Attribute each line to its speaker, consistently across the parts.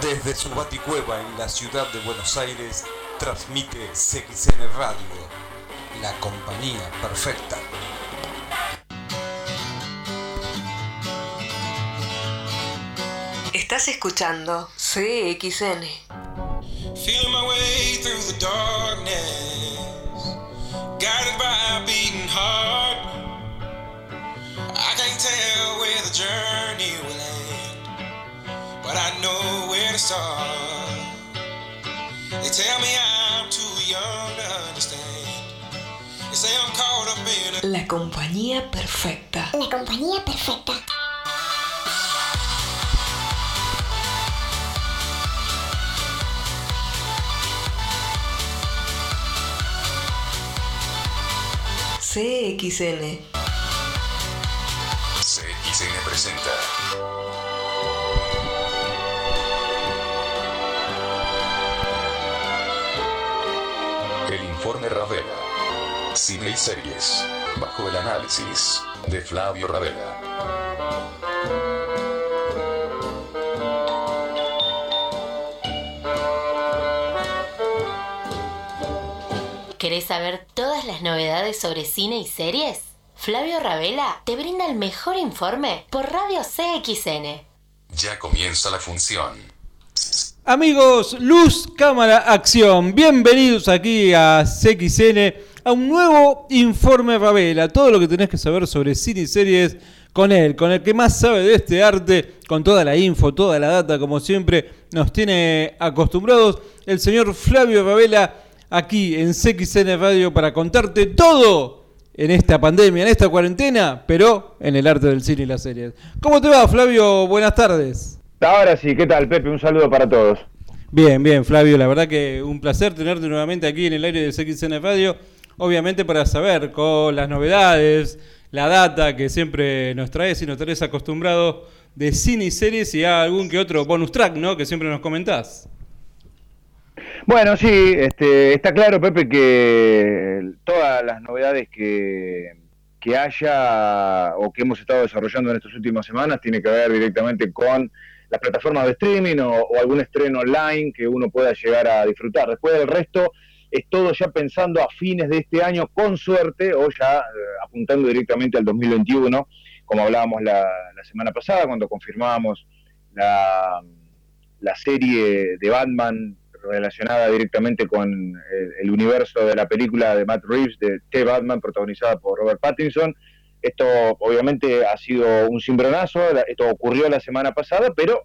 Speaker 1: Desde su baticueva en la ciudad de Buenos Aires, transmite CXN Radio, la compañía perfecta.
Speaker 2: Estás escuchando CXN.
Speaker 3: Feeling my way through the darkness, start. They tell me I'm too young to understand. They say I'm caught up in a
Speaker 2: La compañía perfecta.
Speaker 4: La compañía perfecta.
Speaker 2: CXN.
Speaker 1: CXN presenta. Cine y series. Bajo el análisis de Flavio Ravela.
Speaker 5: ¿Querés saber todas las novedades sobre cine y series? Flavio Ravela te brinda el mejor informe por Radio CXN.
Speaker 1: Ya comienza la función.
Speaker 6: Amigos, luz, cámara, acción. Bienvenidos aquí a CXN, a un nuevo informe Ravela. Todo lo que tenés que saber sobre cine y series con él, con el que más sabe de este arte, con toda la info, toda la data, como siempre nos tiene acostumbrados, el señor Flavio Ravela, aquí en CXN Radio para contarte todo en esta pandemia, en esta cuarentena, pero en el arte del cine y las series. ¿Cómo te va, Flavio? Buenas tardes.
Speaker 7: Ahora sí, ¿qué tal, Pepe? Un saludo para todos.
Speaker 6: Bien, bien, Flavio, la verdad que un placer tenerte nuevamente aquí en el aire de CXN Radio, obviamente para saber con las novedades, la data que siempre nos traes y nos traes acostumbrados de cine y series y algún que otro bonus track, ¿no? Que siempre nos comentás.
Speaker 7: Bueno, sí, este, está claro, Pepe, que todas las novedades que, que haya o que hemos estado desarrollando en estas últimas semanas tiene que ver directamente con las plataformas de streaming o, o algún estreno online que uno pueda llegar a disfrutar. Después del resto, es todo ya pensando a fines de este año, con suerte, o ya eh, apuntando directamente al 2021, como hablábamos la, la semana pasada, cuando confirmábamos la, la serie de Batman relacionada directamente con el, el universo de la película de Matt Reeves, de The Batman, protagonizada por Robert Pattinson. Esto obviamente ha sido un cimbronazo, esto ocurrió la semana pasada, pero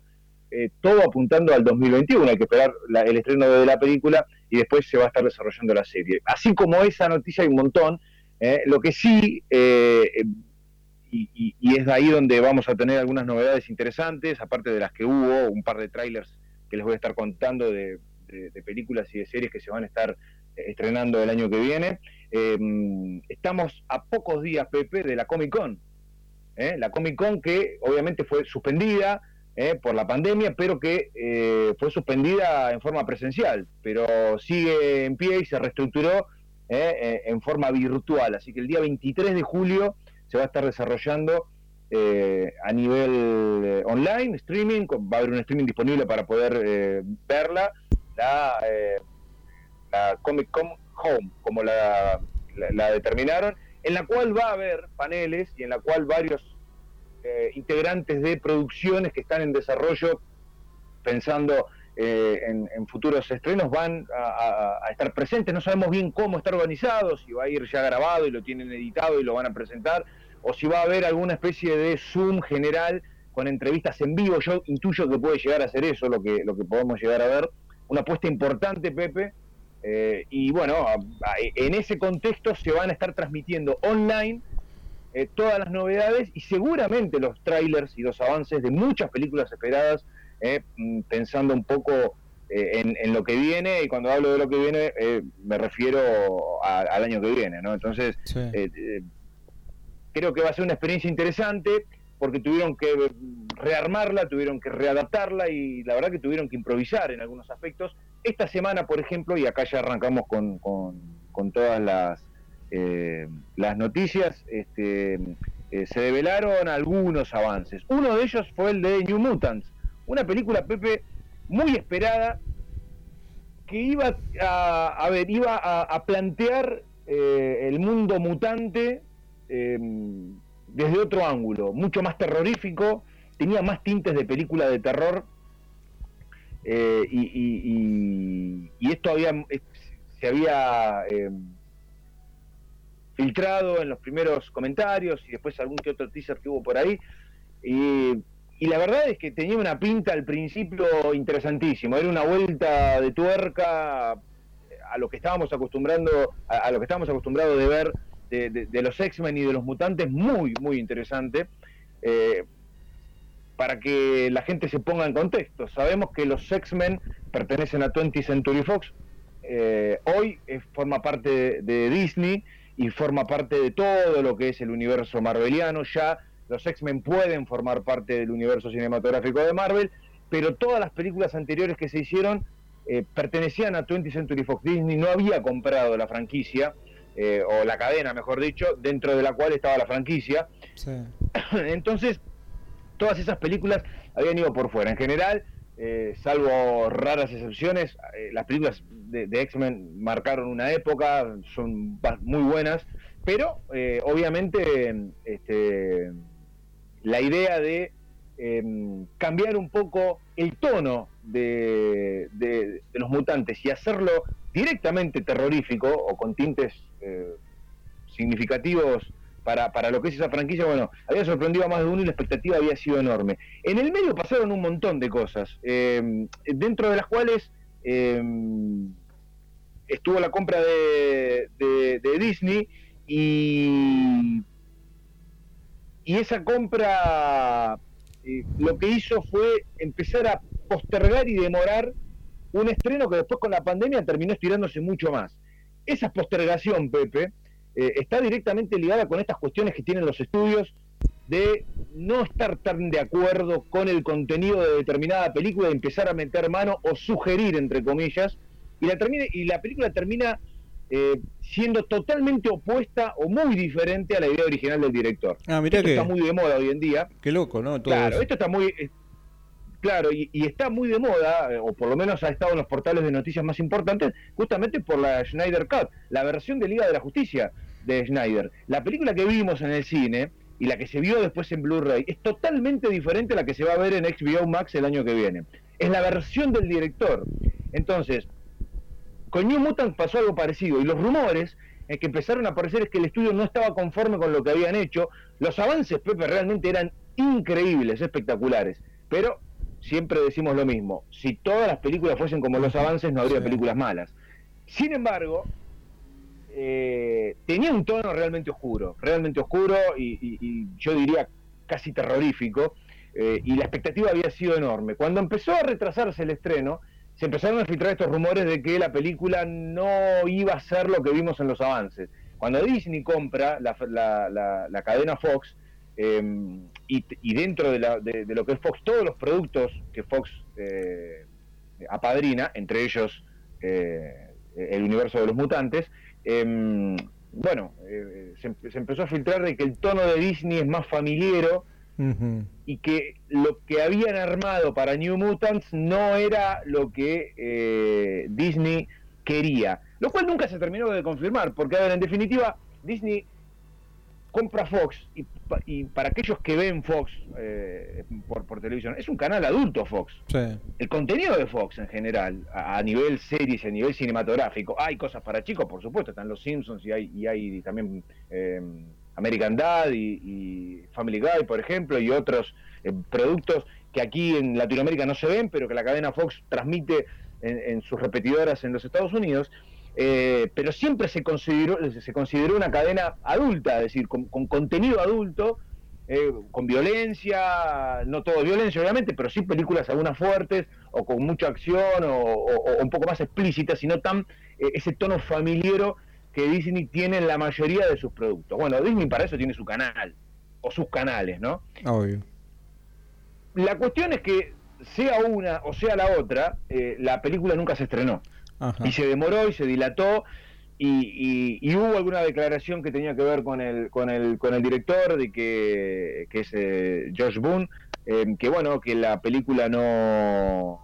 Speaker 7: eh, todo apuntando al 2021, hay que esperar el estreno de la película y después se va a estar desarrollando la serie. Así como esa noticia hay un montón, eh, lo que sí, eh, eh, y, y- es de ahí donde vamos a tener algunas novedades interesantes, aparte de las que hubo, un par de trailers que les voy a estar contando de, películas y de series que se van a estar eh, estrenando el año que viene. Eh, estamos a pocos días, Pepe, de la Comic Con. ¿eh? La Comic Con que obviamente fue suspendida eh, por la pandemia, pero que eh, fue suspendida en forma presencial, pero sigue en pie y se reestructuró eh, eh, en forma virtual. Así que el día 23 de julio se va a estar desarrollando eh, a nivel eh, online, streaming, va a haber un streaming disponible para poder verla, la, la Comic Con Home, como la- la determinaron, en la cual va a haber paneles y en la cual varios eh, integrantes de producciones que están en desarrollo pensando eh, en, futuros estrenos van a, estar presentes. No sabemos bien cómo está organizado, si va a ir ya grabado y lo tienen editado y lo van a presentar, o si va a haber alguna especie de Zoom general con entrevistas en vivo. Yo intuyo que puede llegar a ser eso lo que, lo que podemos llegar a ver. Una apuesta importante, Pepe. eh, y bueno, en ese contexto se van a estar transmitiendo online eh, todas las novedades y seguramente los trailers y los avances de muchas películas esperadas, eh, mm, pensando un poco eh, en, en lo que viene, y cuando hablo de lo que viene eh, me refiero a- al año que viene, ¿no? Entonces,
Speaker 6: Sí.
Speaker 7: creo que va a ser una experiencia interesante porque tuvieron que rearmarla, tuvieron que readaptarla y la verdad que tuvieron que improvisar en algunos aspectos. Esta semana, por ejemplo, y acá ya arrancamos con, con- con todas las, eh, las noticias, este, eh, se develaron algunos avances. Uno de ellos fue el de New Mutants, una película, Pepe, muy esperada, que iba a, ver, iba a, plantear eh, el mundo mutante eh, desde otro ángulo, mucho más terrorífico, tenía más tintes de película de terror. y, y- esto había se había eh, filtrado en los primeros comentarios y después algún que otro teaser que hubo por ahí. Y, la verdad es que tenía una pinta al principio interesantísimo. Era una vuelta de tuerca a lo que estábamos acostumbrando, a, lo que estábamos acostumbrados de ver de, de- los X-Men y de los mutantes, muy, muy interesante. Eh, para que la gente se ponga en contexto. Sabemos que los X-Men pertenecen a 20th Century Fox. Eh, hoy forma parte de Disney y forma parte de todo lo que es el universo marveliano. Ya los X-Men pueden formar parte del universo cinematográfico de Marvel, pero todas las películas anteriores que se hicieron eh, pertenecían a 20th Century Fox. Disney no había comprado la franquicia, eh, o la cadena, mejor dicho, dentro de la cual estaba la franquicia.
Speaker 6: Sí.
Speaker 7: Entonces, todas esas películas habían ido por fuera. En general, eh, salvo raras excepciones, eh, las películas de, X-Men marcaron una época, son muy buenas, pero eh, obviamente este, la idea de em, cambiar un poco el tono de los mutantes y hacerlo directamente terrorífico o con tintes eh, significativos para, para lo que es esa franquicia, bueno, había sorprendido a más de uno y la expectativa había sido enorme. En el medio pasaron un montón de cosas, eh, dentro de las cuales eh, estuvo la compra de, Disney y, y esa compra eh, lo que hizo fue empezar a postergar y demorar un estreno que después con la pandemia terminó estirándose mucho más. Esa postergación, Pepe, eh, está directamente ligada con estas cuestiones que tienen los estudios de no estar tan de acuerdo con el contenido de determinada película, de empezar a meter mano o sugerir, entre comillas, y la, termine, y la película termina eh, siendo totalmente opuesta o muy diferente a la idea original del director.
Speaker 6: Ah, mirá
Speaker 7: Esto
Speaker 6: que,
Speaker 7: está muy de moda hoy en día.
Speaker 6: qué loco, ¿no? Todo
Speaker 7: Claro,
Speaker 6: eso.
Speaker 7: esto está muy... Claro, y, y está muy de moda, eh, o por lo menos ha estado en los portales de noticias más importantes, justamente por la Schneider Cut, la versión de Liga de la Justicia de Schneider. La película que vimos en el cine y la que se vio después en Blu-ray es totalmente diferente a la que se va a ver en HBO Max el año que viene. Es la versión del director. Entonces, con New Mutant pasó algo parecido y los rumores eh, que empezaron a aparecer es que el estudio no estaba conforme con lo que habían hecho. Los avances, Pepe, realmente eran increíbles, espectaculares, pero siempre decimos lo mismo, si todas las películas fuesen como los avances no habría
Speaker 6: Sí.
Speaker 7: películas malas. Sin embargo, eh, tenía un tono realmente oscuro, realmente oscuro y, y- y yo diría casi terrorífico, eh, y la expectativa había sido enorme. Cuando empezó a retrasarse el estreno, se empezaron a filtrar estos rumores de que la película no iba a ser lo que vimos en los avances. Cuando Disney compra la, la- la- la cadena Fox, eh, y, y dentro de, la- de- de lo que es Fox, todos los productos que Fox eh, apadrina, entre ellos eh, el universo de los mutantes, eh, bueno, eh, se, se empezó a filtrar de que el tono de Disney es más familiero, y que lo que habían armado para New Mutants no era lo que eh, Disney quería. Lo cual nunca se terminó de confirmar, porque a ver, en definitiva, Disney compra Fox y, pa- y para aquellos que ven Fox eh, por, por televisión, es un canal adulto Fox.
Speaker 6: Sí.
Speaker 7: El contenido de Fox en general, a, a nivel series, a nivel cinematográfico, hay cosas para chicos, por supuesto, están los Simpsons y hay, y hay también eh, American Dad y, y Family Guy, por ejemplo, y otros eh, productos que aquí en Latinoamérica no se ven, pero que la cadena Fox transmite en, en sus repetidoras en los Estados Unidos. Eh, pero siempre se consideró, se consideró una cadena adulta, es decir, con, con contenido adulto, eh, con violencia, no todo violencia obviamente, pero sí películas algunas fuertes o con mucha acción o, o- o un poco más explícitas, y no tan eh, ese tono familiero que Disney tiene en la mayoría de sus productos. Bueno, Disney para eso tiene su canal, o sus canales, ¿no?
Speaker 6: Obvio.
Speaker 7: La cuestión es que sea una o sea la otra, eh, la película nunca se estrenó.
Speaker 6: Ajá.
Speaker 7: y se demoró y se dilató y, y- y hubo alguna declaración que tenía que ver con el con el con el director de que, que es eh, Josh Boone eh, que bueno que la película no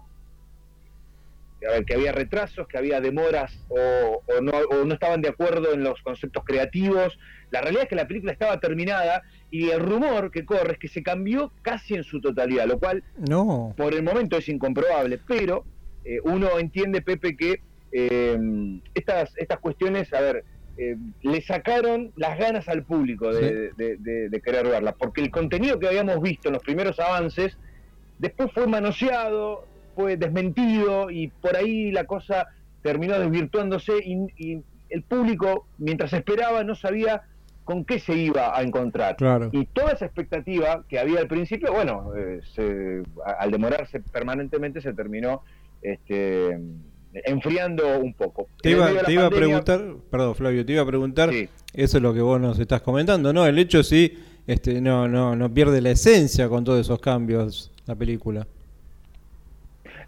Speaker 7: a ver, que había retrasos, que había demoras o, o no, o no estaban de acuerdo en los conceptos creativos. La realidad es que la película estaba terminada y el rumor que corre es que se cambió casi en su totalidad, lo cual
Speaker 6: No.
Speaker 7: por el momento es incomprobable, pero eh, uno entiende, Pepe, que eh, estas, estas cuestiones, a ver, eh, le sacaron las ganas al público de, de- de- de querer verla, porque el contenido que habíamos visto en los primeros avances, después fue manoseado, fue desmentido y por ahí la cosa terminó desvirtuándose y, y el público, mientras esperaba, no sabía con qué se iba a encontrar.
Speaker 6: Claro.
Speaker 7: Y toda esa expectativa que había al principio, bueno, eh, se- al demorarse permanentemente se terminó este, enfriando un poco.
Speaker 6: Te iba, te iba a preguntar, perdón Flavio, te iba a preguntar,
Speaker 7: Sí.
Speaker 6: eso es lo que vos nos estás comentando, ¿no? El hecho sí, este, no, no, no pierde la esencia con todos esos cambios la película.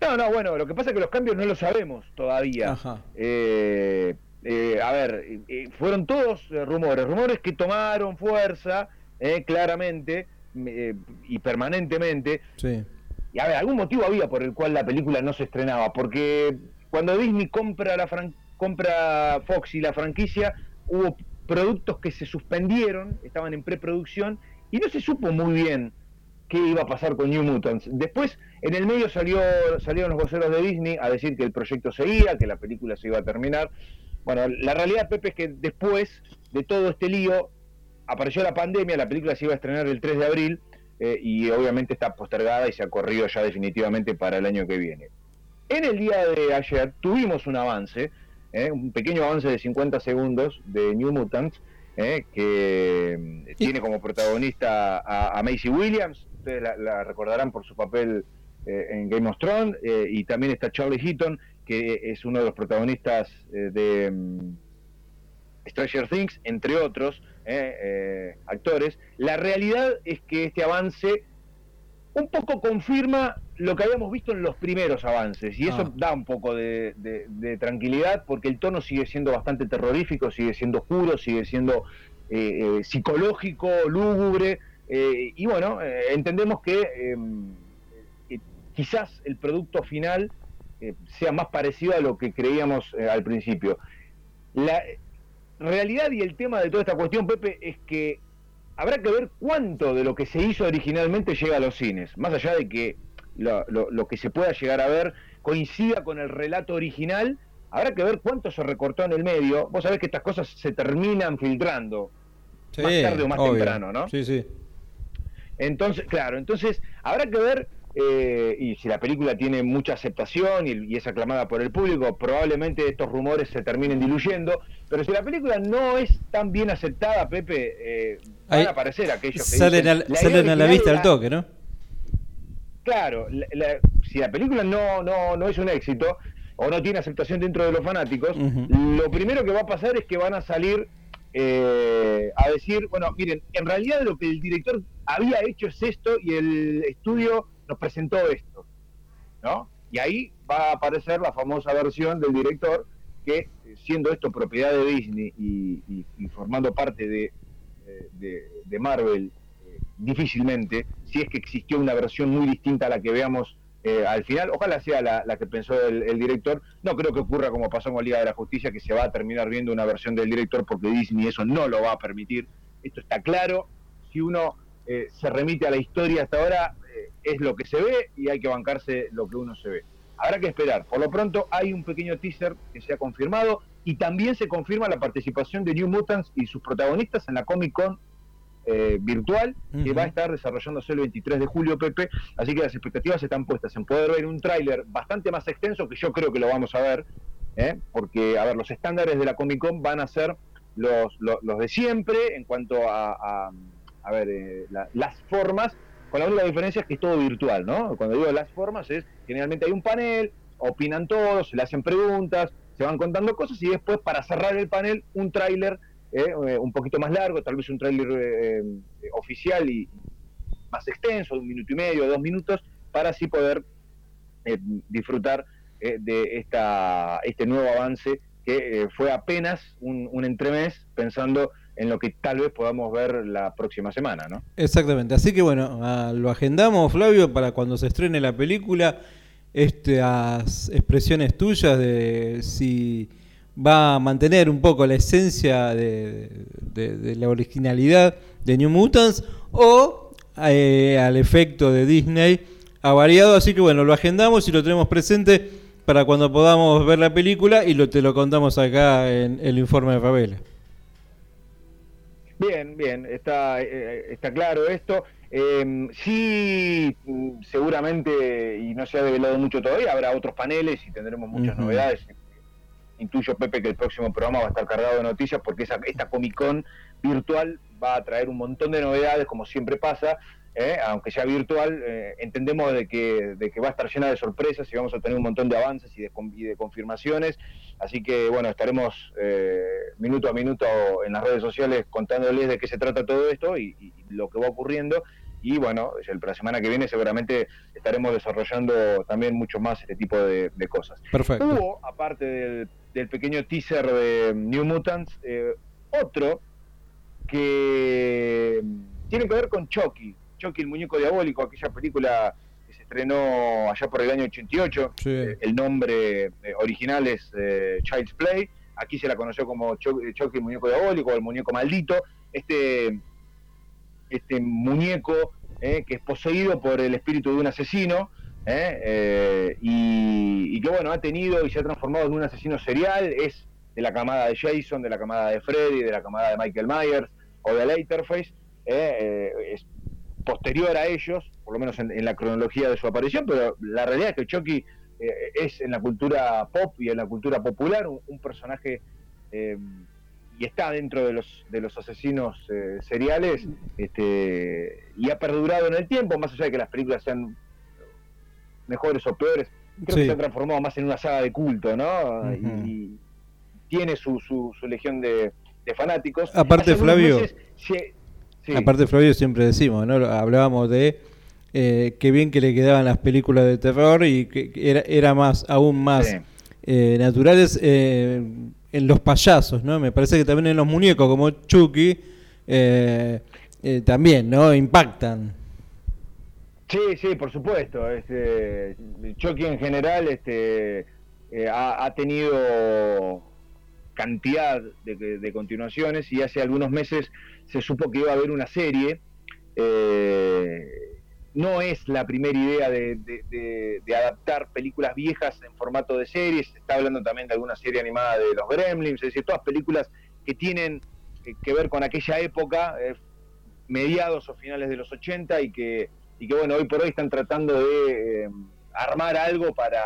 Speaker 7: No, no, bueno, lo que pasa es que los cambios no los sabemos todavía.
Speaker 6: Ajá.
Speaker 7: Eh, eh, a ver, eh, fueron todos rumores, rumores que tomaron fuerza, claramente eh, y permanentemente.
Speaker 6: Sí.
Speaker 7: Y a ver, algún motivo había por el cual la película no se estrenaba, porque cuando Disney compra la fran- compra Fox y la franquicia, hubo productos que se suspendieron, estaban en preproducción y no se supo muy bien qué iba a pasar con New Mutants. Después, en el medio salió salieron los voceros de Disney a decir que el proyecto seguía, que la película se iba a terminar. Bueno, la realidad, Pepe, es que después de todo este lío apareció la pandemia, la película se iba a estrenar el 3 de abril eh, y obviamente está postergada y se ha corrido ya definitivamente para el año que viene. En el día de ayer tuvimos un avance, eh, un pequeño avance de 50 segundos de New Mutants, eh, que mm, tiene como protagonista a, a Macy Williams, ustedes la, la recordarán por su papel eh, en Game of Thrones, y también está Charlie Heaton, que es uno de los protagonistas de mm, Stranger Things, entre otros actores. La realidad es que este avance un poco confirma lo que habíamos visto en los primeros avances y eso
Speaker 6: Ah.
Speaker 7: da un poco de, de- de tranquilidad porque el tono sigue siendo bastante terrorífico, sigue siendo oscuro, sigue siendo eh, eh, psicológico, lúgubre eh, y bueno, eh, entendemos que eh, quizás el producto final sea más parecido a lo que creíamos al principio. La realidad y el tema de toda esta cuestión, Pepe, es que habrá que ver cuánto de lo que se hizo originalmente llega a los cines, más allá de que lo, lo- lo que se pueda llegar a ver coincida con el relato original, habrá que ver cuánto se recortó en el medio. Vos sabés que estas cosas se terminan filtrando
Speaker 6: Sí,
Speaker 7: más tarde o más
Speaker 6: obvio.
Speaker 7: temprano, ¿no?
Speaker 6: Sí, sí.
Speaker 7: Entonces, claro, entonces habrá que ver, eh, y si la película tiene mucha aceptación y, y es aclamada por el público, probablemente estos rumores se terminen diluyendo, pero si la película no es tan bien aceptada, Pepe, eh, van
Speaker 6: Ahí
Speaker 7: a aparecer aquellos que
Speaker 6: Salen,
Speaker 7: dicen,
Speaker 6: al-
Speaker 7: "La idea
Speaker 6: salen a la vista al toque, ¿no?
Speaker 7: Claro, la- la- si la película no, no, no es un éxito o no tiene aceptación dentro de los fanáticos, lo primero que va a pasar es que van a salir eh, a decir, bueno, miren, en realidad lo que el director había hecho es esto y el estudio nos presentó esto, ¿no? Y ahí va a aparecer la famosa versión del director que, siendo esto propiedad de Disney y, y- y formando parte de, eh, de, de Marvel, difícilmente, si es que existió una versión muy distinta a la que veamos eh, al final, ojalá sea la, la que pensó el, director, no creo que ocurra como pasó con Liga de la Justicia, que se va a terminar viendo una versión del director porque Disney eso no lo va a permitir, esto está claro, si uno eh, se remite a la historia hasta ahora, eh, es lo que se ve y hay que bancarse lo que uno se ve. Habrá que esperar. Por lo pronto hay un pequeño teaser que se ha confirmado y también se confirma la participación de New Mutants y sus protagonistas en la Comic Con eh, virtual que va a estar desarrollándose el 23 de julio, Pepe. Así que las expectativas están puestas en poder ver un tráiler bastante más extenso que yo creo que lo vamos a ver, ¿eh? porque, a ver, los estándares de la Comic Con van a ser los, los, los de siempre en cuanto a, a, a ver, eh, la- las formas, con la única diferencia es que es todo virtual, ¿no? Cuando digo las formas es, generalmente hay un panel, opinan todos, se le hacen preguntas, se van contando cosas y después para cerrar el panel un tráiler eh, eh, un poquito más largo, tal vez un tráiler eh, eh, oficial y más extenso, un minuto y medio, dos minutos, para así poder disfrutar de esta, este nuevo avance que fue apenas un, un entremés pensando en lo que tal vez podamos ver la próxima semana, ¿no?
Speaker 6: Exactamente. Así que bueno, ah, lo agendamos, Flavio, para cuando se estrene la película. estas expresiones tuyas de si va a mantener un poco la esencia de, de- de la originalidad de New Mutants o eh, al efecto de Disney ha variado, así que bueno, lo agendamos y lo tenemos presente para cuando podamos ver la película y lo, te lo contamos acá en el informe de Ravela.
Speaker 7: Bien, bien, está, eh, está claro esto. Eh, sí, seguramente, y no se ha develado mucho todavía, habrá otros paneles y tendremos muchas novedades. Intuyo, Pepe, que el próximo programa va a estar cargado de noticias porque esa, esta Comic Con virtual va a traer un montón de novedades, como siempre pasa. ¿eh? Aunque sea virtual, eh, entendemos de que, de que va a estar llena de sorpresas y vamos a tener un montón de avances y de, con- y de confirmaciones. Así que, bueno, estaremos eh, minuto a minuto en las redes sociales contándoles de qué se trata todo esto y, y lo que va ocurriendo. Y bueno, el- la semana que viene seguramente estaremos desarrollando también mucho más este tipo de, de cosas.
Speaker 6: Perfecto.
Speaker 7: Hubo, aparte del, del pequeño teaser de New Mutants, eh, otro que tiene que ver con Chucky. Chucky, el muñeco diabólico, aquella película que se estrenó allá por el año 88.
Speaker 6: Sí.
Speaker 7: Eh, el nombre eh, original es eh, Child's Play. Aquí se la conoció como Chu- eh, Chucky, el muñeco diabólico, o el muñeco maldito. Este, este muñeco eh, que es poseído por el espíritu de un asesino. Eh, eh, y, y que bueno, ha tenido y se ha transformado en un asesino serial. Es de la camada de Jason, de la camada de Freddy, de la camada de Michael Myers o de Leatherface. eh, eh, es posterior a ellos, por lo menos en, la cronología de su aparición, pero la realidad es que Chucky eh, es en la cultura pop y en la cultura popular un, un personaje y está dentro de los de los asesinos eh, seriales este, y ha perdurado en el tiempo, más allá de que las películas sean mejores o peores, creo
Speaker 6: Sí.
Speaker 7: que se ha transformado más en una saga de culto, ¿no? Y, y tiene su, su, su legión de, de fanáticos.
Speaker 6: Aparte,
Speaker 7: Hace
Speaker 6: Flavio,
Speaker 7: meses se- sí.
Speaker 6: Aparte, Flavio, siempre decimos, ¿no? Hablábamos de eh, qué bien que le quedaban las películas de terror y que que era, era más, aún más
Speaker 7: Sí.
Speaker 6: eh, naturales eh, en los payasos, ¿no? Me parece que también en los muñecos como Chucky eh, eh, también, ¿no? Impactan.
Speaker 7: Sí, sí, por supuesto. Este, Chucky en general este, eh, ha, tenido cantidad de, de continuaciones y hace algunos meses se supo que iba a haber una serie. eh, no es la primera idea de, de- adaptar películas viejas en formato de series. Se está hablando también de alguna serie animada de los Gremlins, es decir, todas películas que tienen que, que ver con aquella época, eh, mediados o finales de los 80 y que y que bueno, hoy por hoy están tratando de eh, armar algo para,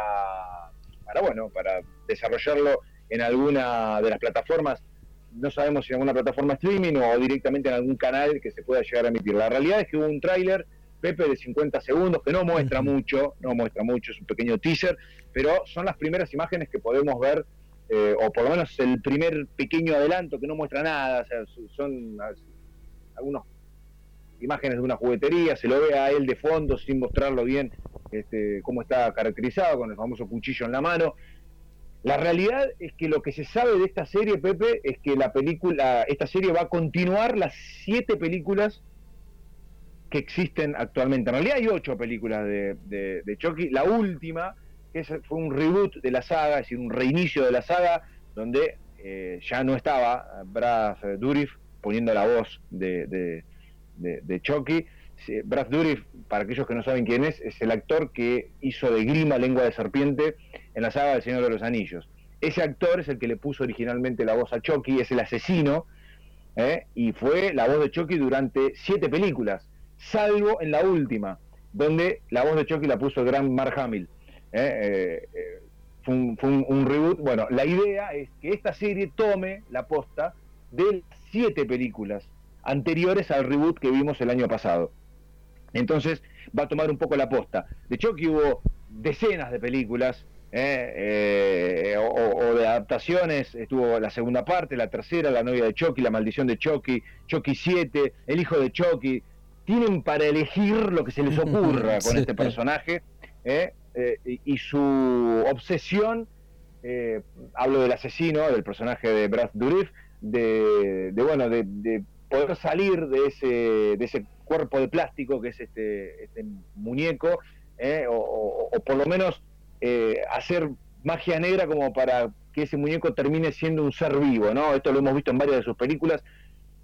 Speaker 7: para, bueno, para desarrollarlo en alguna de las plataformas, no sabemos si en alguna plataforma streaming o directamente en algún canal que se pueda llegar a emitir. La realidad es que hubo un tráiler, Pepe, de 50 segundos, que no muestra mucho, no muestra mucho, es un pequeño teaser, pero son las primeras imágenes que podemos ver, eh, o por lo menos el primer pequeño adelanto que no muestra nada, o sea, son algunos imágenes de una juguetería, se lo ve a él de fondo sin mostrarlo bien este, cómo está caracterizado, con el famoso cuchillo en la mano. La realidad es que lo que se sabe de esta serie, Pepe, es que la película, esta serie va a continuar las siete películas que existen actualmente. En realidad hay ocho películas de, Chucky. La última, que fue un reboot de la saga, es decir, un reinicio de la saga, donde eh, ya no estaba Brad Dourif poniendo la voz de, de, de, Chucky. Brad Dourif, para aquellos que no saben quién es, es el actor que hizo de Grima Lengua de Serpiente en la saga del Señor de los Anillos. Ese actor es el que le puso originalmente la voz a Chucky, es el asesino, ¿eh? y fue la voz de Chucky durante siete películas, salvo en la última, donde la voz de Chucky la puso el gran Mark Hamill. ¿eh? Eh, eh, fue un, reboot. Bueno, la idea es que esta serie tome la posta de siete películas anteriores al reboot que vimos el año pasado. Entonces va a tomar un poco la posta. De Chucky hubo decenas de películas eh, eh, o, o de adaptaciones. Estuvo la segunda parte, la tercera, La novia de Chucky, La maldición de Chucky, Chucky 7, El hijo de Chucky. Tienen para elegir lo que se les ocurra con
Speaker 6: Sí.
Speaker 7: este personaje eh, y, y su obsesión. eh, hablo del asesino, del personaje de Brad Dourif, de, de, bueno, de, de poder salir de ese, de ese cuerpo de plástico que es este, este muñeco, eh, o, o- o por lo menos eh, hacer magia negra como para que ese muñeco termine siendo un ser vivo, ¿no? Esto lo hemos visto en varias de sus películas.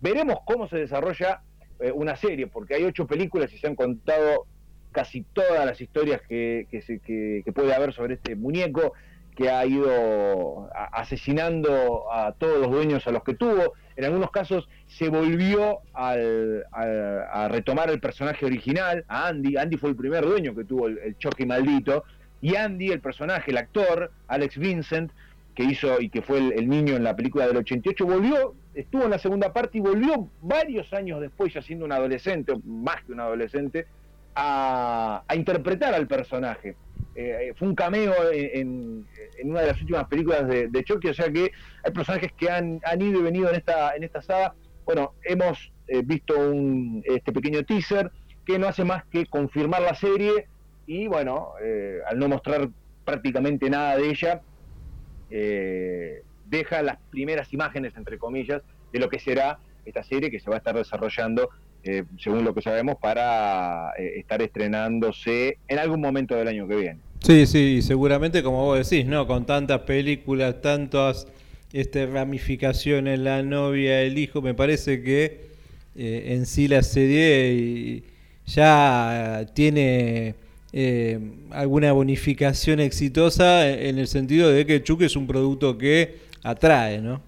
Speaker 7: Veremos cómo se desarrolla eh, una serie, porque hay ocho películas y se han contado casi todas las historias que, que, se- que- que puede haber sobre este muñeco que ha ido asesinando a todos los dueños a los que tuvo. En algunos casos se volvió al- al- a retomar el personaje original, a Andy. Andy fue el primer dueño que tuvo el, Chucky maldito. Y Andy, el personaje, el actor, Alex Vincent, que hizo y que fue el, el niño en la película del 88, volvió, estuvo en la segunda parte y volvió varios años después, ya siendo un adolescente, más que un adolescente, a, interpretar al personaje. Eh, fue un cameo en, una de las últimas películas de, de Chucky, o sea que hay personajes que han, han ido y venido en esta, en esta saga. Bueno, hemos eh, visto un, este pequeño teaser que no hace más que confirmar la serie y bueno, eh, al no mostrar prácticamente nada de ella, deja las primeras imágenes, entre comillas, de lo que será esta serie que se va a estar desarrollando, eh, según lo que sabemos, para eh, estar estrenándose en algún momento del año que viene.
Speaker 6: Sí, sí, seguramente como vos decís, ¿no? Con tantas películas, tantas este, ramificaciones, la novia, el hijo, me parece que eh, en sí la serie y- ya tiene alguna bonificación exitosa en el sentido de que Chuck es un producto que atrae, ¿no?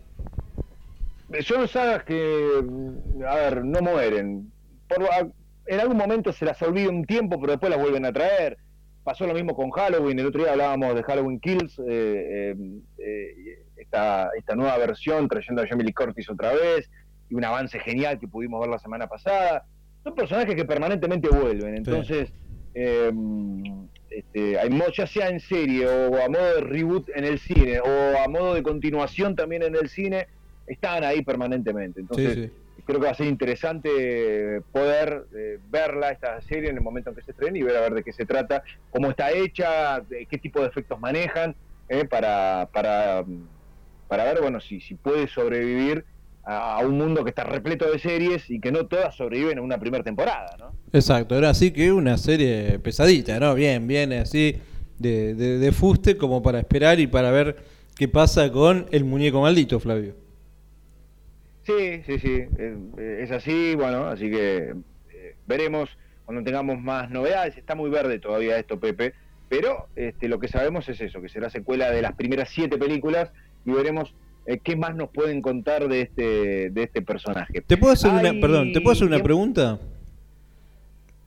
Speaker 7: Son sagas que, mm, a ver, no mueren. Por, a- en algún momento se las olvida un tiempo, pero después las vuelven a traer. Pasó lo mismo con Halloween. El otro día hablábamos de Halloween Kills, eh, eh, eh, esta, esta nueva versión, trayendo a Jamie Lee Curtis otra vez, y un avance genial que pudimos ver la semana pasada. Son personajes que permanentemente vuelven. Entonces, eh, este, hay mo- ya sea en serie o a modo de reboot en el cine o a modo de continuación también en el cine, están ahí permanentemente. Entonces,
Speaker 6: Sí, sí.
Speaker 7: creo que va a ser interesante poder eh, verla, esta serie, en el momento en que se estrene y ver a ver de qué se trata, cómo está hecha, de qué tipo de efectos manejan, eh, para, para, mm, para ver bueno si, si puede sobrevivir a, a un mundo que está repleto de series y que no todas sobreviven en una primera temporada. ¿no?
Speaker 6: Exacto, era así que una serie pesadita, ¿no? Bien, bien, así de, de, de fuste como para esperar y para ver qué pasa con el muñeco maldito, Flavio.
Speaker 7: Sí, sí, sí, es así, bueno, así que eh, veremos cuando tengamos más novedades. Está muy verde todavía esto, Pepe, pero este, lo que sabemos es eso, que será secuela de las primeras siete películas y veremos eh, qué más nos pueden contar de este, de este personaje.
Speaker 6: ¿Te puedo hacer una, perdón, ¿te puedo hacer una pregunta?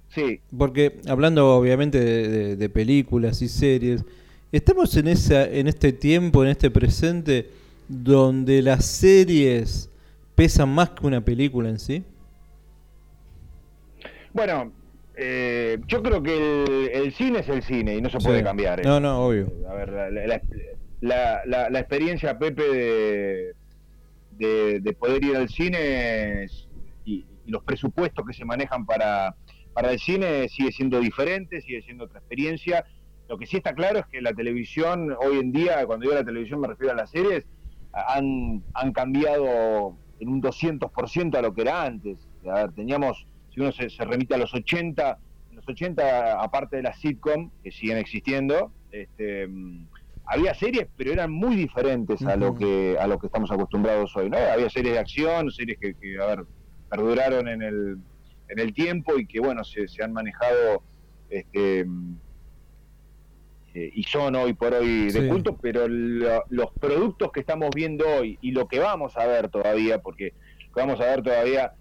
Speaker 7: Sí,
Speaker 6: Porque hablando obviamente de, de- de películas y series, estamos en esa, en este tiempo, en este presente, donde las series pesan más que una película en sí.
Speaker 7: bueno, eh, yo creo que el, el cine es el cine y no se puede
Speaker 6: Sí.
Speaker 7: cambiar. ¿eh?
Speaker 6: No, no, obvio.
Speaker 7: A ver, la, la- la- experiencia, Pepe, de, de, de poder ir al cine y, y los presupuestos que se manejan para, para el cine sigue siendo diferente, sigue siendo otra experiencia. Lo que sí está claro es que la televisión, hoy en día, cuando digo la televisión me refiero a las series, han, han cambiado en un 200% a lo que era antes. A ver, teníamos, si uno se, se remite a los 80, en los 80, aparte de las sitcom, que siguen existiendo, este, mm, había series, pero eran muy diferentes a lo que a lo que estamos acostumbrados hoy, ¿no? Había series de acción, series que, que, a ver, perduraron en el, en el tiempo y que, bueno, se, se han manejado este, mm, eh, y son hoy por hoy de
Speaker 6: Sí.
Speaker 7: culto, pero lo- los productos que estamos viendo hoy y lo que vamos a ver todavía, porque lo que vamos a ver todavía,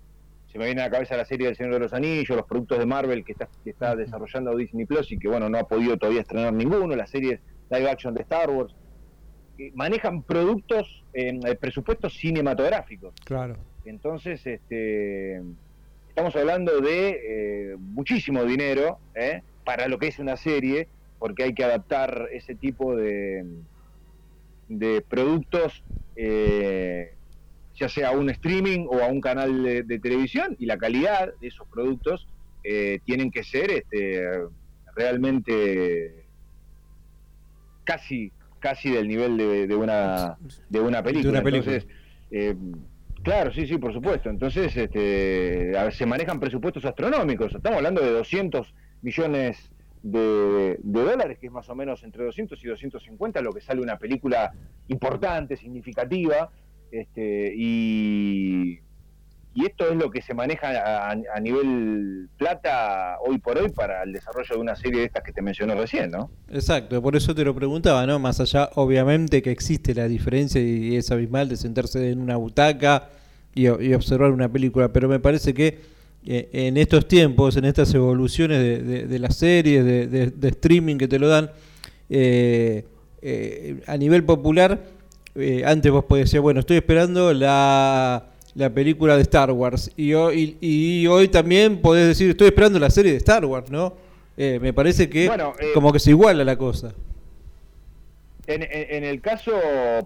Speaker 7: se me viene a la cabeza la serie del Señor de los Anillos, los productos de Marvel que está, que está desarrollando Disney Plus y que bueno, no ha podido todavía estrenar ninguno, las series live action de Star Wars, que manejan productos, eh, presupuestos cinematográficos.
Speaker 6: Claro.
Speaker 7: Entonces, este, estamos hablando de eh, muchísimo dinero ¿eh? para lo que es una serie, porque hay que adaptar ese tipo de, de productos, eh, ya sea a un streaming o a un canal de, de televisión, y la calidad de esos productos eh, tienen que ser este, realmente casi casi del nivel de, de una de una película.
Speaker 6: una película.
Speaker 7: Entonces, eh, claro, sí, sí, por supuesto. Entonces, este, se manejan presupuestos astronómicos. Estamos hablando de 200 millones de, dólares, que es más o menos entre 200 y 250, lo que sale una película importante, significativa, este, y, y esto es lo que se maneja a, nivel plata hoy por hoy para el desarrollo de una serie de estas que te mencioné recién, ¿no?
Speaker 6: Exacto, por eso te lo preguntaba, ¿no? Más allá, obviamente, que existe la diferencia y es abismal de sentarse en una butaca y, y observar una película, pero me parece que en estos tiempos, en estas evoluciones de, de- de las series, de, streaming que te lo dan, eh, eh, a nivel popular, eh, antes vos podías decir, bueno, estoy esperando la, la película de Star Wars, y hoy, y, y hoy también podés decir, estoy esperando la serie de Star Wars, ¿no? Eh, me parece que
Speaker 7: Bueno, eh,
Speaker 6: como que se iguala la cosa.
Speaker 7: En, en- en el caso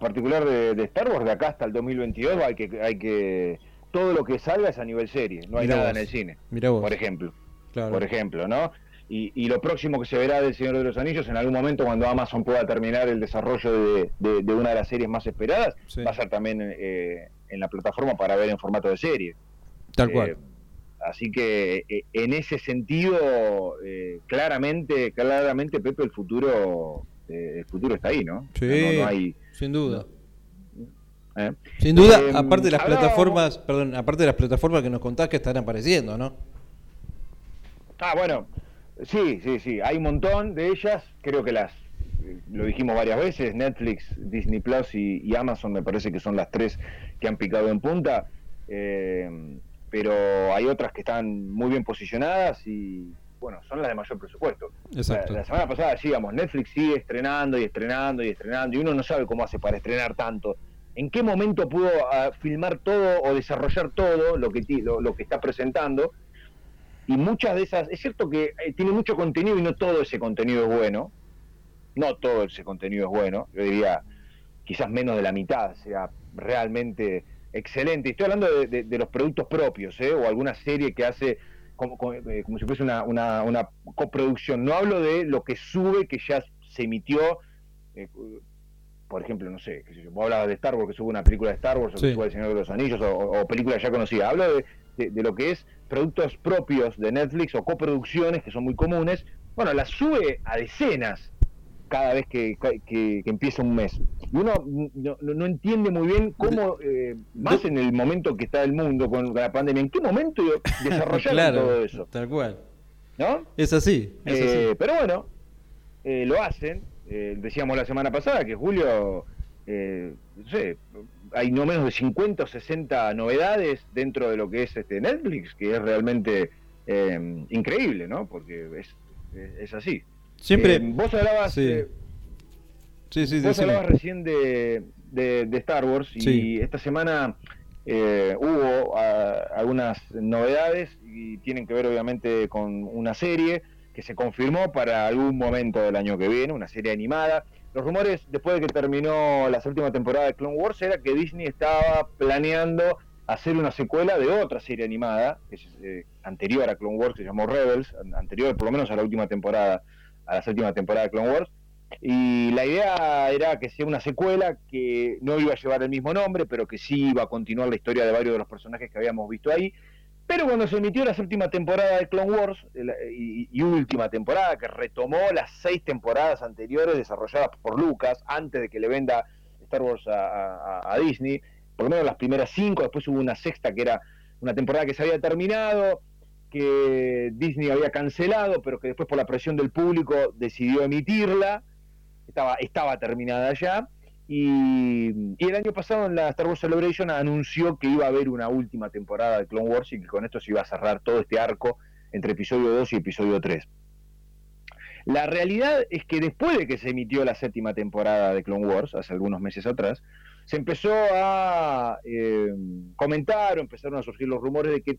Speaker 7: particular de, de Star Wars, de acá hasta el 2022, hay que, hay que todo lo que salga es a nivel serie, no hay
Speaker 6: Mirá
Speaker 7: nada
Speaker 6: vos.
Speaker 7: en el cine,
Speaker 6: Mirá vos.
Speaker 7: por ejemplo.
Speaker 6: Claro.
Speaker 7: Por ejemplo, ¿no? Y, y lo próximo que se verá del Señor de los Anillos en algún momento cuando Amazon pueda terminar el desarrollo de, de- de una de las series más esperadas,
Speaker 6: Sí.
Speaker 7: va a ser también eh, en la plataforma para ver en formato de serie.
Speaker 6: Tal
Speaker 7: Eh,
Speaker 6: cual.
Speaker 7: así que eh, en ese sentido, eh, claramente, claramente, Pepe, el futuro, eh, el futuro está ahí, ¿no?
Speaker 6: Sí,
Speaker 7: O sea, no- no hay,
Speaker 6: sin duda.
Speaker 7: ¿Eh?
Speaker 6: Sin duda,
Speaker 7: Eh,
Speaker 6: aparte de las plataformas, perdón, aparte de las plataformas que nos contás que están apareciendo, ¿no?
Speaker 7: Ah, bueno, sí, sí, sí, hay un montón de ellas, creo que las, eh, lo dijimos varias veces, Netflix, Disney Plus y, y Amazon me parece que son las tres que han picado en punta, eh, pero hay otras que están muy bien posicionadas y, bueno, son las de mayor presupuesto.
Speaker 6: Exacto.
Speaker 7: La, la semana pasada decíamos, Netflix sigue estrenando y estrenando y estrenando y uno no sabe cómo hace para estrenar tanto. ¿En qué momento pudo ah, filmar todo o desarrollar todo lo que, lo, que está presentando? Y muchas de esas, es cierto que eh, tiene mucho contenido y no todo ese contenido es bueno. No todo ese contenido es bueno. Yo diría quizás menos de la mitad sea realmente excelente. Estoy hablando de, los productos propios, ¿eh? o alguna serie que hace como, eh, como si fuese una, una, una coproducción. No hablo de lo que sube, que ya se emitió. Por ejemplo, no sé, qué sé yo, vos hablabas de Star Wars, que sube una película de Star Wars, o
Speaker 6: Sí.
Speaker 7: que sube El Señor de los Anillos, o, o películas ya conocidas. Hablo de, de- de lo que es productos propios de Netflix o coproducciones, que son muy comunes. Bueno, las sube a decenas cada vez que, que- que empieza un mes. Y uno no, no- no entiende muy bien cómo, eh, más en el momento que está el mundo con la pandemia, en qué momento desarrollaron
Speaker 6: claro,
Speaker 7: todo eso,
Speaker 6: tal cual.
Speaker 7: ¿no?
Speaker 6: Es así, es
Speaker 7: Eh,
Speaker 6: así.
Speaker 7: pero bueno, eh, lo hacen. Eh, decíamos la semana pasada que Julio, eh, no sé, hay no menos de 50 o 60 novedades dentro de lo que es este Netflix, que es realmente eh, increíble, ¿no? Porque es, es, es así.
Speaker 6: Siempre.
Speaker 7: Vos hablabas,
Speaker 6: sí. sí, sí,
Speaker 7: vos hablabas recién de, de- de Star Wars y esta semana eh, hubo ah, algunas novedades y tienen que ver obviamente con una serie que se confirmó para algún momento del año que viene, una serie animada. Los rumores después de que terminó la séptima temporada de Clone Wars era que Disney estaba planeando hacer una secuela de otra serie animada, que es eh, anterior a Clone Wars, que se llamó Rebels, an- anterior por lo menos a la última temporada, a la séptima temporada de Clone Wars. Y la idea era que sea una secuela que no iba a llevar el mismo nombre, pero que sí iba a continuar la historia de varios de los personajes que habíamos visto ahí. Pero cuando se emitió la séptima temporada de Clone Wars el- y, y última temporada, que retomó las seis temporadas anteriores desarrolladas por Lucas antes de que le venda Star Wars a, a- a Disney, por lo menos las primeras cinco, después hubo una sexta que era una temporada que se había terminado, que Disney había cancelado, pero que después por la presión del público decidió emitirla estaba, estaba terminada ya. Y, el año pasado en la Star Wars Celebration anunció que iba a haber una última temporada de Clone Wars y que con esto se iba a cerrar todo este arco entre episodio 2 y episodio 3. La realidad es que después de que se emitió la séptima temporada de Clone Wars, hace algunos meses atrás, se empezó a eh, comentar o empezaron a surgir los rumores de que,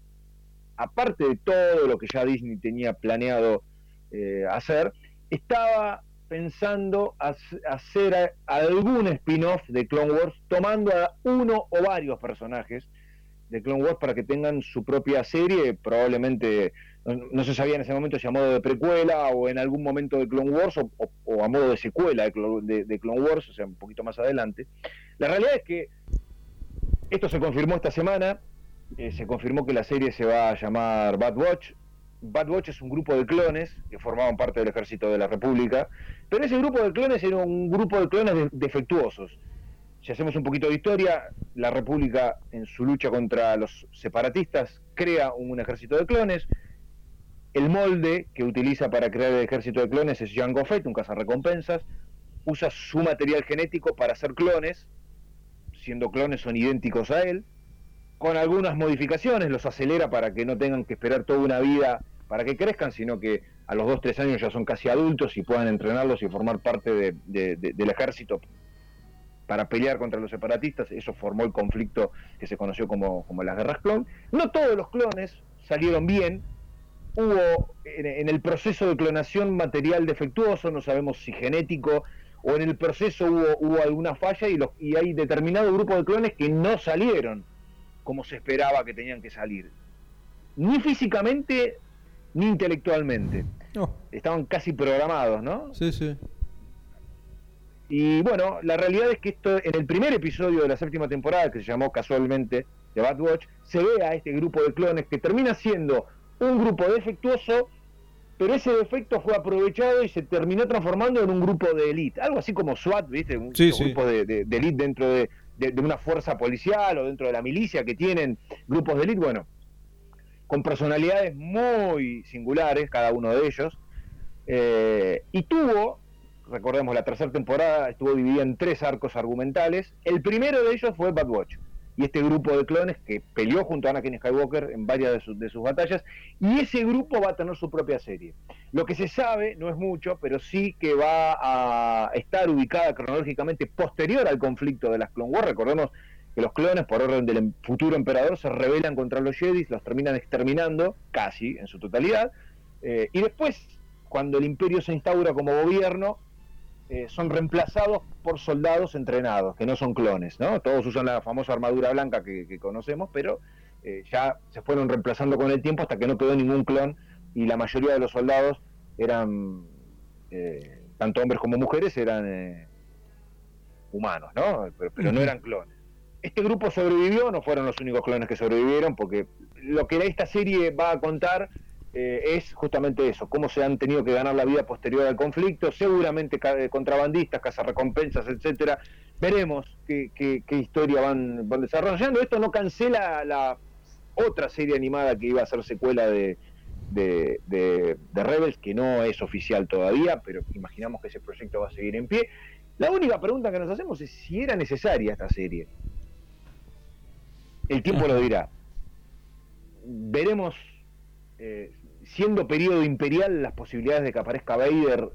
Speaker 7: aparte de todo lo que ya Disney tenía planeado eh, hacer, estaba pensando hac- hacer algún spin-off de Clone Wars tomando a uno o varios personajes de Clone Wars para que tengan su propia serie, probablemente no, se sabía en ese momento si a modo de precuela o en algún momento de Clone Wars o, a modo de secuela de, de- Clone Wars, o sea, un poquito más adelante. La realidad es que esto se confirmó esta semana, eh, se confirmó que la serie se va a llamar Bad Watch, Bad Batch es un grupo de clones que formaban parte del ejército de la República, pero ese grupo de clones era un grupo de clones de- defectuosos. Si hacemos un poquito de historia, la República en su lucha contra los separatistas crea un ejército de clones. El molde que utiliza para crear el ejército de clones es Jango Fett, un cazarrecompensas. Usa su material genético para hacer clones, siendo clones son idénticos a él con algunas modificaciones, los acelera para que no tengan que esperar toda una vida para que crezcan, sino que a los 2-3 años ya son casi adultos y puedan entrenarlos y formar parte de- de- de- del ejército para pelear contra los separatistas. Eso formó el conflicto que se conoció como, las guerras clon. No todos los clones salieron bien. Hubo en, el proceso de clonación material defectuoso, no sabemos si genético o en el proceso hubo, hubo alguna falla y, y hay determinado grupo de clones que no salieron como se esperaba que tenían que salir. Ni físicamente ni intelectualmente.
Speaker 6: No,
Speaker 7: Estaban casi programados, ¿no?
Speaker 6: sí, sí.
Speaker 7: Y bueno, la realidad es que esto en el primer episodio de la séptima temporada, que se llamó casualmente The Bad Watch, se ve a este grupo de clones que termina siendo un grupo defectuoso, pero ese defecto fue aprovechado y se terminó transformando en un grupo de élite. Algo así como SWAT, ¿viste? Un
Speaker 6: Sí,
Speaker 7: un
Speaker 6: sí.
Speaker 7: grupo de, de, de élite dentro de, de- de una fuerza policial o dentro de la milicia que tienen grupos de élite. Bueno, con personalidades muy singulares, cada uno de ellos. Eh, y tuvo, recordemos, la tercera temporada estuvo dividida en tres arcos argumentales. El primero de ellos fue Bad Watch. Y este grupo de clones que peleó junto a Anakin Skywalker en varias de de sus batallas. Y ese grupo va a tener su propia serie. Lo que se sabe no es mucho, pero sí que va a estar ubicada cronológicamente posterior al conflicto de las Clone Wars. Recordemos que los clones, por orden del em- futuro emperador, se rebelan contra los Jedi, los terminan exterminando, casi en su totalidad. Eh, y después, cuando el imperio se instaura como gobierno, eh, son reemplazados por soldados entrenados, que no son clones, ¿no? Todos usan la famosa armadura blanca que, que conocemos, pero eh, ya se fueron reemplazando con el tiempo hasta que no quedó ningún clon y la mayoría de los soldados eran, tanto hombres como mujeres, eran humanos, ¿no? Pero, pero no eran clones. Este grupo sobrevivió, no fueron los únicos clones que sobrevivieron, porque lo que esta serie va a contar eh, es justamente eso, cómo se han tenido que ganar la vida posterior al conflicto, seguramente eh, contrabandistas, cazarrecompensas, etcétera. Veremos qué, qué- qué historia van, desarrollando. Esto no cancela la otra serie animada que iba a ser secuela de Rebels, que no es oficial todavía, pero imaginamos que ese proyecto va a seguir en pie. La única pregunta que nos hacemos es si era necesaria esta serie. El tiempo lo dirá. Veremos, eh, siendo periodo imperial, las posibilidades de que aparezca Vader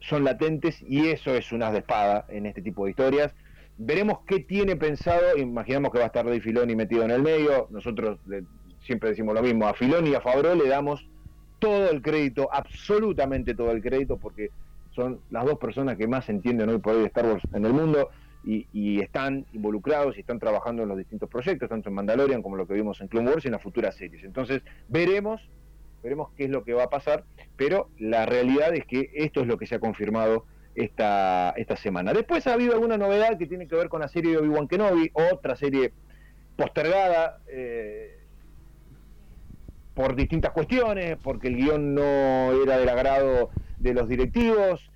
Speaker 7: son latentes y eso es un as de espada en este tipo de historias. Veremos qué tiene pensado, imaginamos que va a estar Dave Filoni metido en el medio, nosotros le- siempre decimos lo mismo, a Filoni y a Favreau le damos todo el crédito, absolutamente todo el crédito, porque son las dos personas que más entienden hoy por hoy de Star Wars en el mundo y, están involucrados y están trabajando en los distintos proyectos, tanto en Mandalorian como lo que vimos en Clone Wars y en las futuras series. Entonces, veremos, veremos qué es lo que va a pasar, pero la realidad es que esto es lo que se ha confirmado esta, esta semana. Después ha habido alguna novedad que tiene que ver con la serie de Obi-Wan Kenobi, otra serie postergada eh, por distintas cuestiones, porque el guion no era del agrado de los directivos,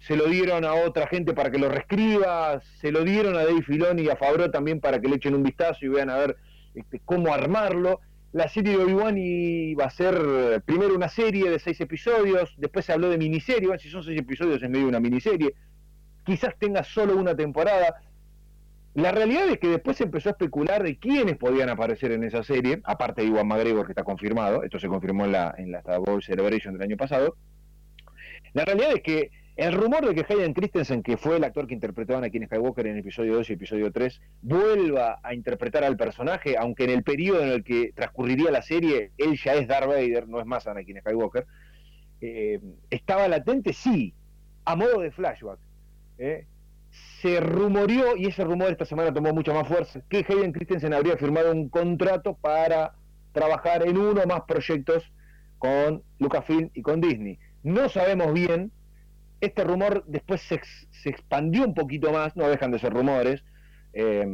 Speaker 7: se lo dieron a otra gente para que lo reescriba, se lo dieron a Dave Filoni y a Favreau también para que le echen un vistazo y vean a ver este, cómo armarlo. La serie de Obi-Wan iba a ser eh, primero una serie de seis episodios, después se habló de miniserie, bueno, si son seis episodios es medio de una miniserie, quizás tenga solo una temporada. La realidad es que después se empezó a especular de quiénes podían aparecer en esa serie, aparte de Iwan McGregor que está confirmado, esto se confirmó en la, en la Star Wars Celebration del año pasado. La realidad es que el rumor de que Hayden Christensen, que fue el actor que interpretó a Anakin Skywalker en episodio 2 y episodio 3, vuelva a interpretar al personaje, aunque en el periodo en el que transcurriría la serie, él ya es Darth Vader, no es más Anakin Skywalker, eh, estaba latente, sí, a modo de flashback. ¿eh? Se rumoreó, y ese rumor esta semana tomó mucha más fuerza, que Hayden Christensen habría firmado un contrato para trabajar en uno o más proyectos con Lucasfilm y con Disney. No sabemos bien, este rumor después se, se expandió un poquito más, no dejan de ser rumores, eh,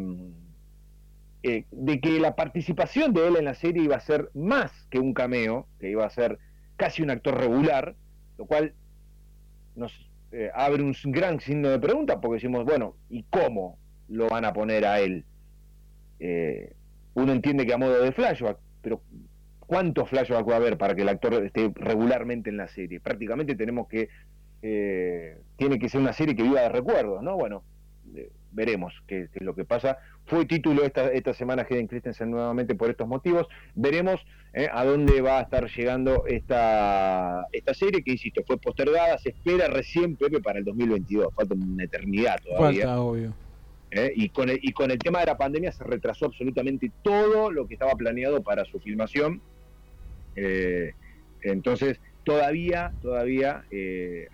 Speaker 7: eh, de que la participación de él en la serie iba a ser más que un cameo, que iba a ser casi un actor regular, lo cual nos eh, abre un gran signo de pregunta porque decimos, bueno, ¿y cómo lo van a poner a él? Eh, uno entiende que a modo de flashback, pero ¿cuántos flashbacks va a haber para que el actor esté regularmente en la serie? Prácticamente tenemos que, eh, tiene que ser una serie que viva de recuerdos, ¿no? Bueno, veremos qué, es lo que pasa. Fue título esta, esta semana Hayden Christensen nuevamente por estos motivos. Veremos eh, a dónde va a estar llegando esta, esta serie, que insisto, fue postergada, se espera recién, Pepe, para el 2022. Falta una eternidad todavía.
Speaker 6: Falta, obvio.
Speaker 7: Eh, y, con el, y con el tema de la pandemia se retrasó absolutamente todo lo que estaba planeado para su filmación. Eh, entonces, todavía, todavía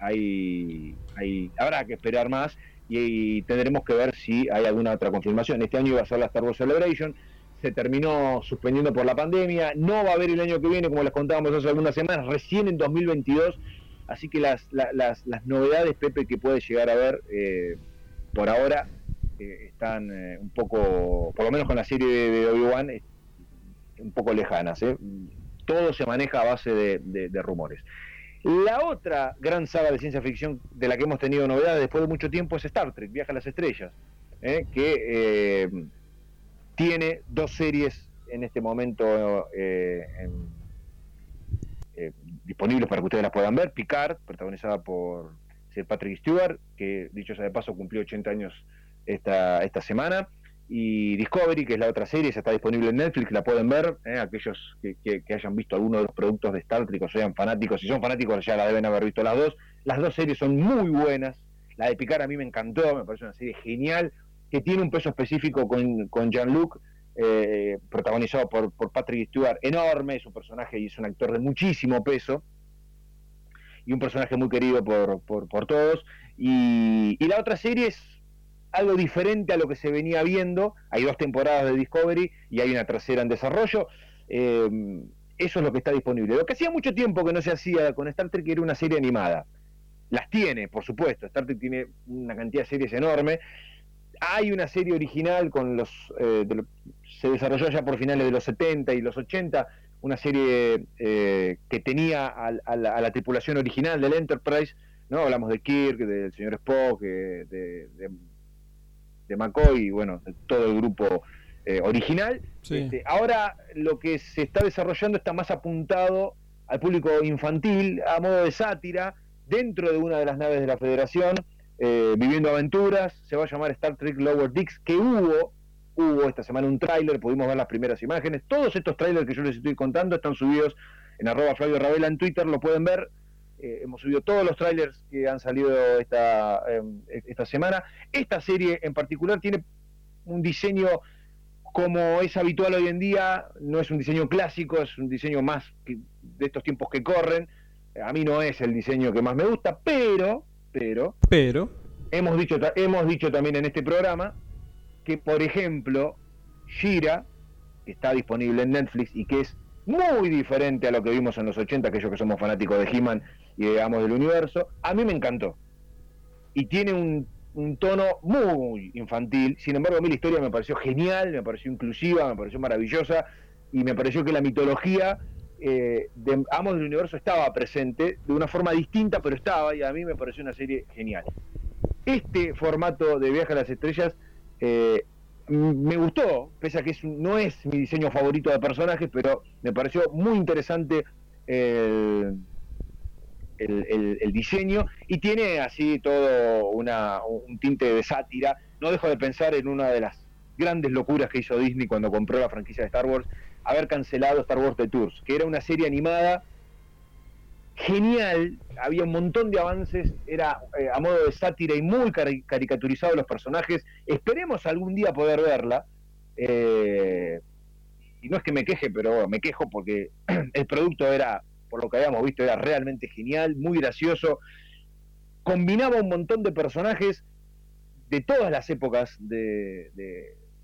Speaker 7: hay, hay, habrá que esperar más y, tendremos que ver si hay alguna otra confirmación. Este año iba a ser la Star Wars Celebration, se terminó suspendiendo por la pandemia, no va a haber el año que viene, como les contábamos hace algunas semanas, recién en 2022, así que las, las, las novedades, Pepe, que puede llegar a ver eh, por ahora eh, están eh, un poco, por lo menos con la serie de, Obi-Wan, un poco lejanas. Todo se maneja a base de rumores. La otra gran saga de ciencia ficción de la que hemos tenido novedades después de mucho tiempo es Star Trek, Viaja a las Estrellas, ¿eh? que eh, tiene dos series en este momento eh, disponibles para que ustedes las puedan ver. Picard, protagonizada por Sir Patrick Stewart, que dicho sea de paso cumplió 80 años esta, esta semana y Discovery, que es la otra serie, está disponible en Netflix, la pueden ver, ¿eh? aquellos que, hayan visto alguno de los productos de Star Trek o sean fanáticos, si son fanáticos ya la deben haber visto las dos. Las dos series son muy buenas, la de Picard a mí me encantó, me parece una serie genial, que tiene un peso específico con, con Jean-Luc, eh, protagonizado por, por Patrick Stewart, enorme, es un personaje y es un actor de muchísimo peso, y un personaje muy querido por, por, todos. Y, y la otra serie es algo diferente a lo que se venía viendo. Hay dos temporadas de Discovery y hay una tercera en desarrollo. Eh, eso es lo que está disponible. Lo que hacía mucho tiempo que no se hacía con Star Trek era una serie animada. Las tiene, por supuesto. Star Trek tiene una cantidad de series enorme. Hay una serie original con los, eh, se desarrolló ya por finales de los 70 y los 80, una serie eh, que tenía a, la, tripulación original del Enterprise, ¿no? Hablamos de Kirk, del señor Spock, de de McCoy y bueno, todo el grupo eh, original. Este, ahora lo que se está desarrollando está más apuntado al público infantil, a modo de sátira, dentro de una de las naves de la Federación, eh, viviendo aventuras, se va a llamar Star Trek Lower Decks, que hubo, hubo esta semana un tráiler, pudimos ver las primeras imágenes, todos estos trailers que yo les estoy contando están subidos en arroba Flavio Ravela en Twitter, lo pueden ver, eh, hemos subido todos los trailers que han salido esta, em, esta semana. Esta serie en particular tiene un diseño como es habitual hoy en día, no es un diseño clásico, es un diseño más de estos tiempos que corren. A mí no es el diseño que más me gusta, pero, pero,
Speaker 6: pero,
Speaker 7: hemos dicho, hemos dicho también en este programa que, por ejemplo, Shira, que está disponible en Netflix y que es muy diferente a lo que vimos en los 80, aquellos que somos fanáticos de He-Man y digamos del universo, a mí me encantó. Y tiene un, tono muy infantil, sin embargo a mí la historia me pareció genial, me pareció inclusiva, me pareció maravillosa y me pareció que la mitología eh, de Amos del Universo estaba presente de una forma distinta, pero estaba y a mí me pareció una serie genial. Este formato de Viaje a las Estrellas eh, me gustó, pese a que no es mi diseño favorito de personajes, pero me pareció muy interesante el, el, diseño y tiene así todo una, un tinte de sátira. No dejo de pensar en una de las grandes locuras que hizo Disney cuando compró la franquicia de Star Wars, haber cancelado Star Wars The Tours, que era una serie animada genial, había un montón de avances, era eh, a modo de sátira y muy caricaturizado los personajes. Esperemos algún día poder verla. Eh, y no es que me queje, pero me quejo porque el producto era por lo que habíamos visto, era realmente genial, muy gracioso. Combinaba un montón de personajes de todas las épocas de,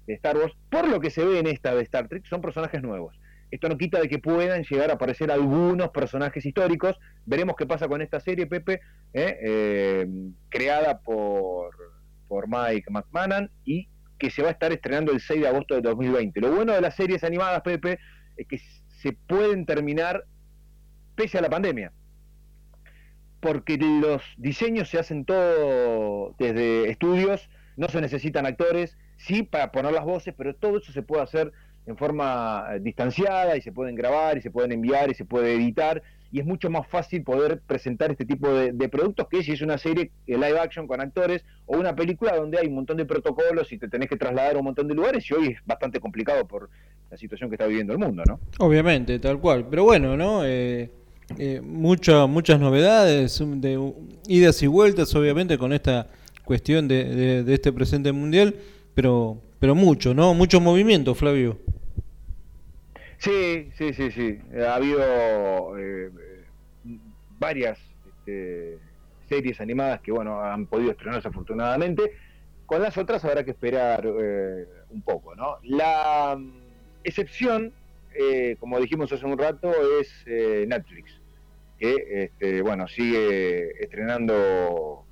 Speaker 7: Star Wars. Por lo que se ve en esta de Star Trek, son personajes nuevos. Esto no quita de que puedan llegar a aparecer algunos personajes históricos. Veremos qué pasa con esta serie, Pepe, ¿eh? Eh, creada por, por Mike McMahon y que se va a estar estrenando el 6 de agosto de 2020. Lo bueno de las series animadas, Pepe, es que se pueden terminar pese a la pandemia. Porque los diseños se hacen todo desde estudios, no se necesitan actores, sí para poner las voces, pero todo eso se puede hacer en forma eh, distanciada y se pueden grabar y se pueden enviar y se puede editar y es mucho más fácil poder presentar este tipo de, productos que si es una serie live action con actores o una película donde hay un montón de protocolos y te tenés que trasladar a un montón de lugares y hoy es bastante complicado por la situación que está viviendo el mundo, ¿no?
Speaker 6: Obviamente, tal cual. Pero bueno, ¿no? Eh, eh, muchas novedades, de idas y vueltas, obviamente, con esta cuestión de, de este presente mundial, pero, pero mucho, ¿no? Mucho movimiento, Flavio.
Speaker 7: Sí, sí, sí, sí. Ha habido eh, varias este, series animadas que, bueno, han podido estrenarse afortunadamente. Con las otras habrá que esperar eh, un poco, ¿no? La mm, excepción, eh, como dijimos hace un rato, es Netflix, que, este, bueno, sigue estrenando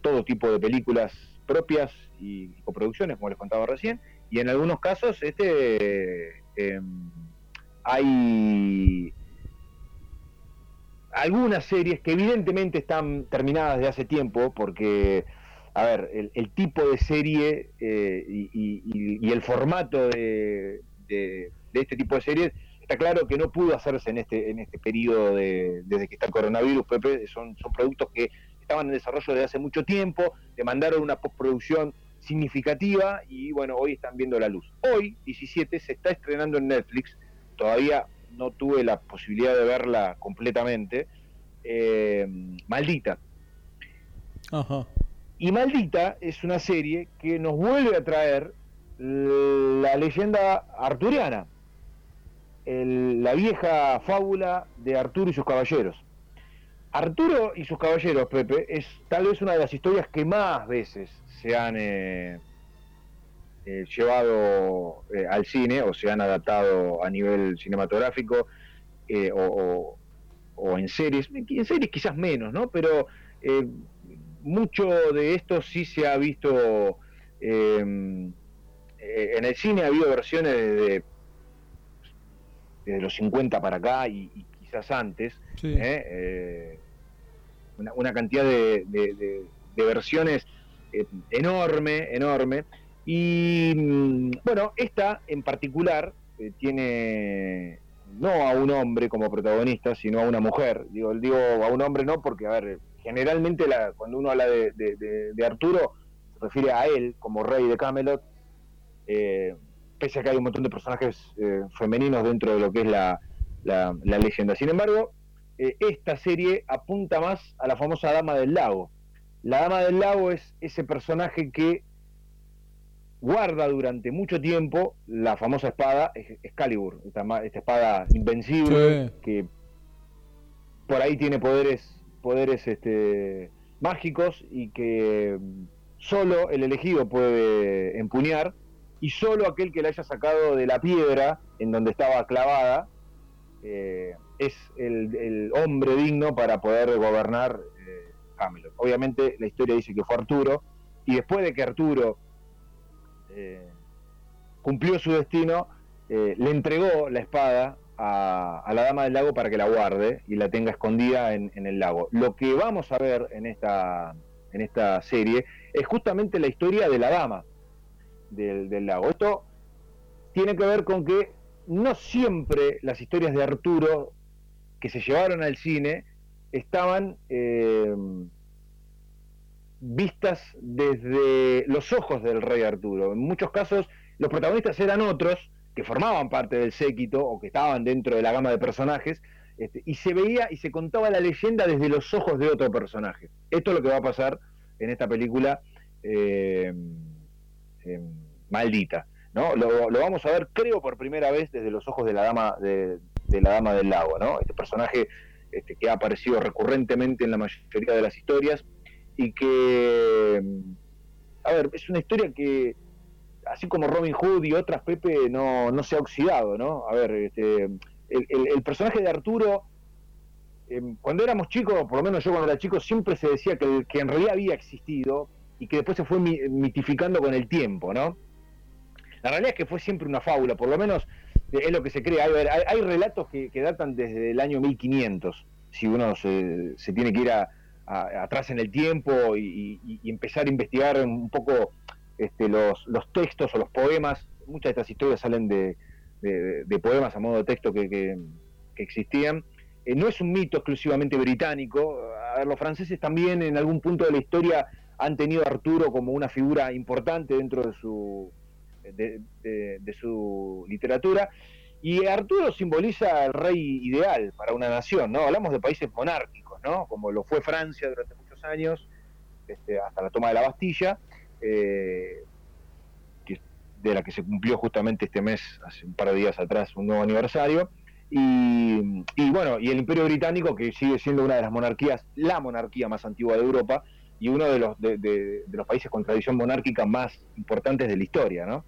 Speaker 7: todo tipo de películas propias y coproducciones, como les contaba recién, y en algunos casos, este em, hay algunas series que evidentemente están terminadas de hace tiempo, porque, a ver, el, tipo de serie eh, y, el formato de, este tipo de series está claro que no pudo hacerse en este en este periodo de, desde que está el coronavirus, Pepe, son, son productos que estaban en desarrollo desde hace mucho tiempo, demandaron una postproducción significativa y bueno, hoy están viendo la luz. Hoy, 17, se está estrenando en Netflix todavía no tuve la posibilidad de verla completamente, eh, Maldita. Y Maldita es una serie que nos vuelve a traer la leyenda arturiana, la vieja fábula de Arturo y sus caballeros. Arturo y sus caballeros, Pepe, es tal vez una de las historias que más veces se han... Eh, eh, llevado eh, al cine o se han adaptado a nivel cinematográfico o, en series, en series quizás menos, ¿no? Pero mucho de esto sí se ha visto en el cine, ha habido versiones desde, los 50 para acá y, quizás antes, una, cantidad de, de versiones enorme, enorme. Y mm, bueno, esta en particular eh, tiene no a un hombre como protagonista, sino a una mujer. Digo, digo a un hombre no porque, a ver, generalmente la, cuando uno habla de, Arturo, se refiere a él como rey de Camelot, eh, pese a que hay un montón de personajes eh, femeninos dentro de lo que es la, la, la leyenda. Sin embargo, esta serie apunta más a la famosa Dama del Lago. La Dama del Lago es ese personaje que guarda durante mucho tiempo la famosa espada Excalibur, esta, esta espada invencible que por ahí tiene poderes poderes este, mágicos y que solo el elegido puede empuñar y solo aquel que la haya sacado de la piedra en donde estaba clavada eh, es el, hombre digno para poder gobernar eh, Obviamente la historia dice que fue Arturo y después de que Arturo eh, cumplió su destino, eh, le entregó la espada a, la Dama del Lago para que la guarde y la tenga escondida en, el lago. Lo que vamos a ver en esta, en esta serie es justamente la historia de la Dama del, lago. Esto tiene que ver con que no siempre las historias de Arturo que se llevaron al cine estaban eh, vistas desde los ojos del rey Arturo. En muchos casos los protagonistas eran otros que formaban parte del séquito o que estaban dentro de la gama de personajes este, y se veía y se contaba la leyenda desde los ojos de otro personaje. Esto es lo que va a pasar en esta película eh, maldita. ¿no? Lo, vamos a ver, creo, por primera vez desde los ojos de la dama de, la dama del lago, ¿no? Este personaje este, que ha aparecido recurrentemente en la mayoría de las historias y que, a ver, es una historia que, así como Robin Hood y otras, Pepe, no, no se ha oxidado, ¿no? A ver, este, el, personaje de Arturo, em, cuando éramos chicos, por lo menos yo cuando era chico, siempre se decía que, que en realidad había existido y que después se fue mitificando con el tiempo, ¿no? La realidad es que fue siempre una fábula, por lo menos eh, es lo que se cree. Hay, relatos que, datan desde el año 1500, si uno se, tiene que ir atrás en el tiempo y, empezar a investigar un poco este, los, textos o los poemas. Muchas de estas historias salen de, poemas a modo de texto que, existían. Eh, no es un mito exclusivamente británico. Los franceses también en algún punto de la historia han tenido a Arturo como una figura importante dentro de su, de, su literatura. Y Arturo simboliza el rey ideal para una nación, ¿no? Hablamos de países monárquicos, ¿no? Como lo fue Francia durante muchos años, este, hasta la toma de la Bastilla, eh, de la que se cumplió justamente este mes, hace un par de días atrás, un nuevo aniversario. Y, y bueno, y el Imperio Británico, que sigue siendo una de las monarquías, la monarquía más antigua de Europa, y uno de los, de los países con tradición monárquica más importantes de la historia, ¿no?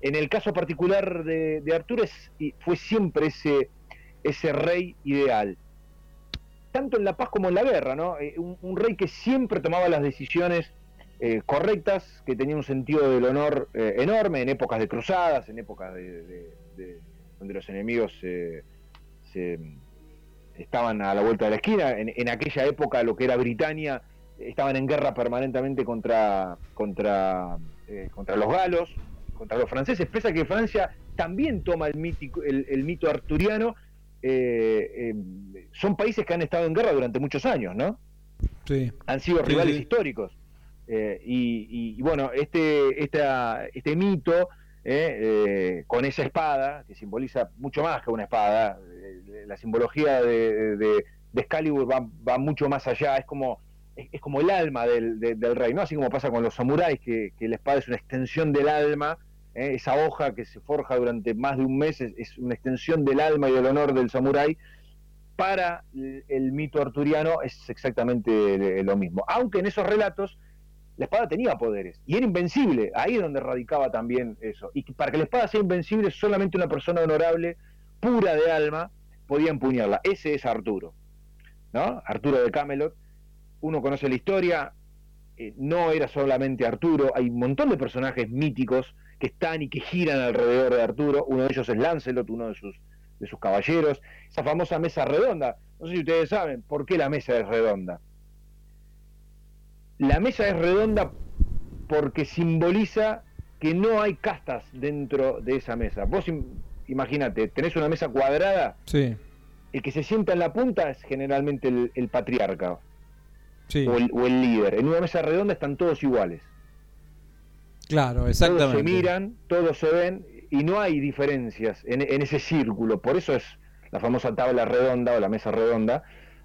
Speaker 7: En el caso particular de, de Arturo es- fue siempre ese, ese rey ideal, tanto en la paz como en la guerra, ¿no? Eh, un, rey que siempre tomaba las decisiones eh, correctas, que tenía un sentido del honor eh, enorme en épocas de cruzadas, en épocas de, de- de- donde los enemigos eh, se, estaban a la vuelta de la esquina. En, en aquella época, lo que era Britania, estaban en guerra permanentemente contra, contra, contra los galos, contra los franceses, pese a que Francia también toma el, mítico, el, el mito arturiano. eh, eh, son países que han estado en guerra durante muchos años, ¿no?
Speaker 6: Sí.
Speaker 7: han sido rivales
Speaker 6: sí.
Speaker 7: históricos. Eh, y, y- y bueno, este, esta, este mito, con esa espada, que simboliza mucho más que una espada, la simbología de, de, de Excalibur va, va mucho más allá, es como, es, es como el alma del, de- del rey, ¿no? Así como pasa con los samuráis, que, que la espada es una extensión del alma, eh, esa hoja que se forja durante más de un mes es, una extensión del alma y del honor del samurái, para el, mito arturiano es exactamente lo mismo. Aunque en esos relatos la espada tenía poderes y era invencible, ahí es donde radicaba también eso. Y para que la espada sea invencible, solamente una persona honorable, pura de alma, podía empuñarla. Ese es Arturo, ¿no? Arturo de Camelot. Uno conoce la historia, eh, no era solamente Arturo, hay un montón de personajes míticos que están y que giran alrededor de Arturo. Uno de ellos es Lancelot, uno de sus, de sus caballeros. Esa famosa mesa redonda. No sé si ustedes saben por qué la mesa es redonda. La mesa es redonda porque simboliza que no hay castas dentro de esa mesa. Vos im- imagínate, tenés una mesa cuadrada,
Speaker 6: Sí.
Speaker 7: el que se sienta en la punta es generalmente el, el patriarca
Speaker 6: Sí.
Speaker 7: o, el, o el líder. En una mesa redonda están todos iguales.
Speaker 6: Claro,
Speaker 7: Todos se
Speaker 6: exactamente.
Speaker 7: miran, todos se ven y no hay diferencias en, en ese círculo. Por eso es la famosa tabla redonda o la mesa redonda.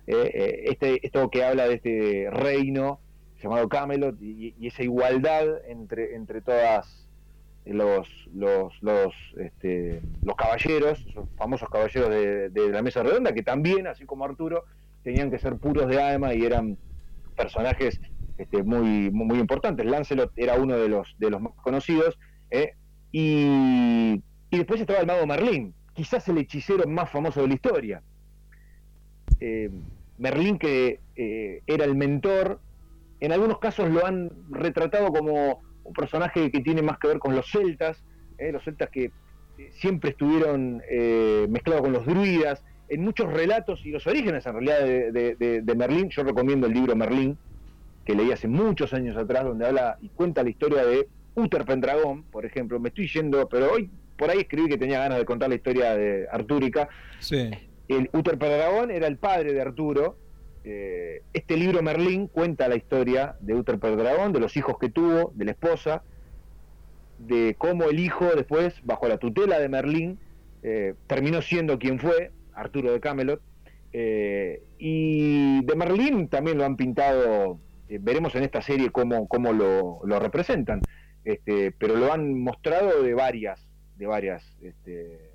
Speaker 7: eh, eh, este, esto que habla de este reino llamado Camelot y, y esa igualdad entre, entre todas los los los, este, los caballeros, esos famosos caballeros de, de la mesa redonda, que también, así como Arturo, tenían que ser puros de alma y eran personajes este, muy, muy, importantes. Lancelot era uno de los, de los más conocidos. ¿eh? Y, y después estaba el mago Merlín, quizás el hechicero más famoso de la historia. Eh, Merlín que eh, era el mentor, en algunos casos lo han retratado como un personaje que tiene más que ver con los celtas, los celtas que siempre estuvieron mezclados con los druidas, en muchos relatos y los orígenes en realidad de- de Merlín, yo recomiendo el libro Merlín, que leí hace muchos años atrás, donde habla y cuenta la historia de Uther Pendragón, por ejemplo. Me estoy yendo, pero hoy por ahí escribí que tenía ganas de contar la historia de Artúrica.
Speaker 6: Sí.
Speaker 7: El Uther Pendragón era el padre de Arturo. Eh, este libro Merlín cuenta la historia de Uther Pendragón, de los hijos que tuvo, de la esposa, de cómo el hijo después, bajo la tutela de Merlín, eh, terminó siendo quien fue, Arturo de Camelot. Eh, y de Merlín también lo han pintado, veremos en esta serie cómo, cómo lo, lo representan, este, pero lo han mostrado de varias, de varias, este,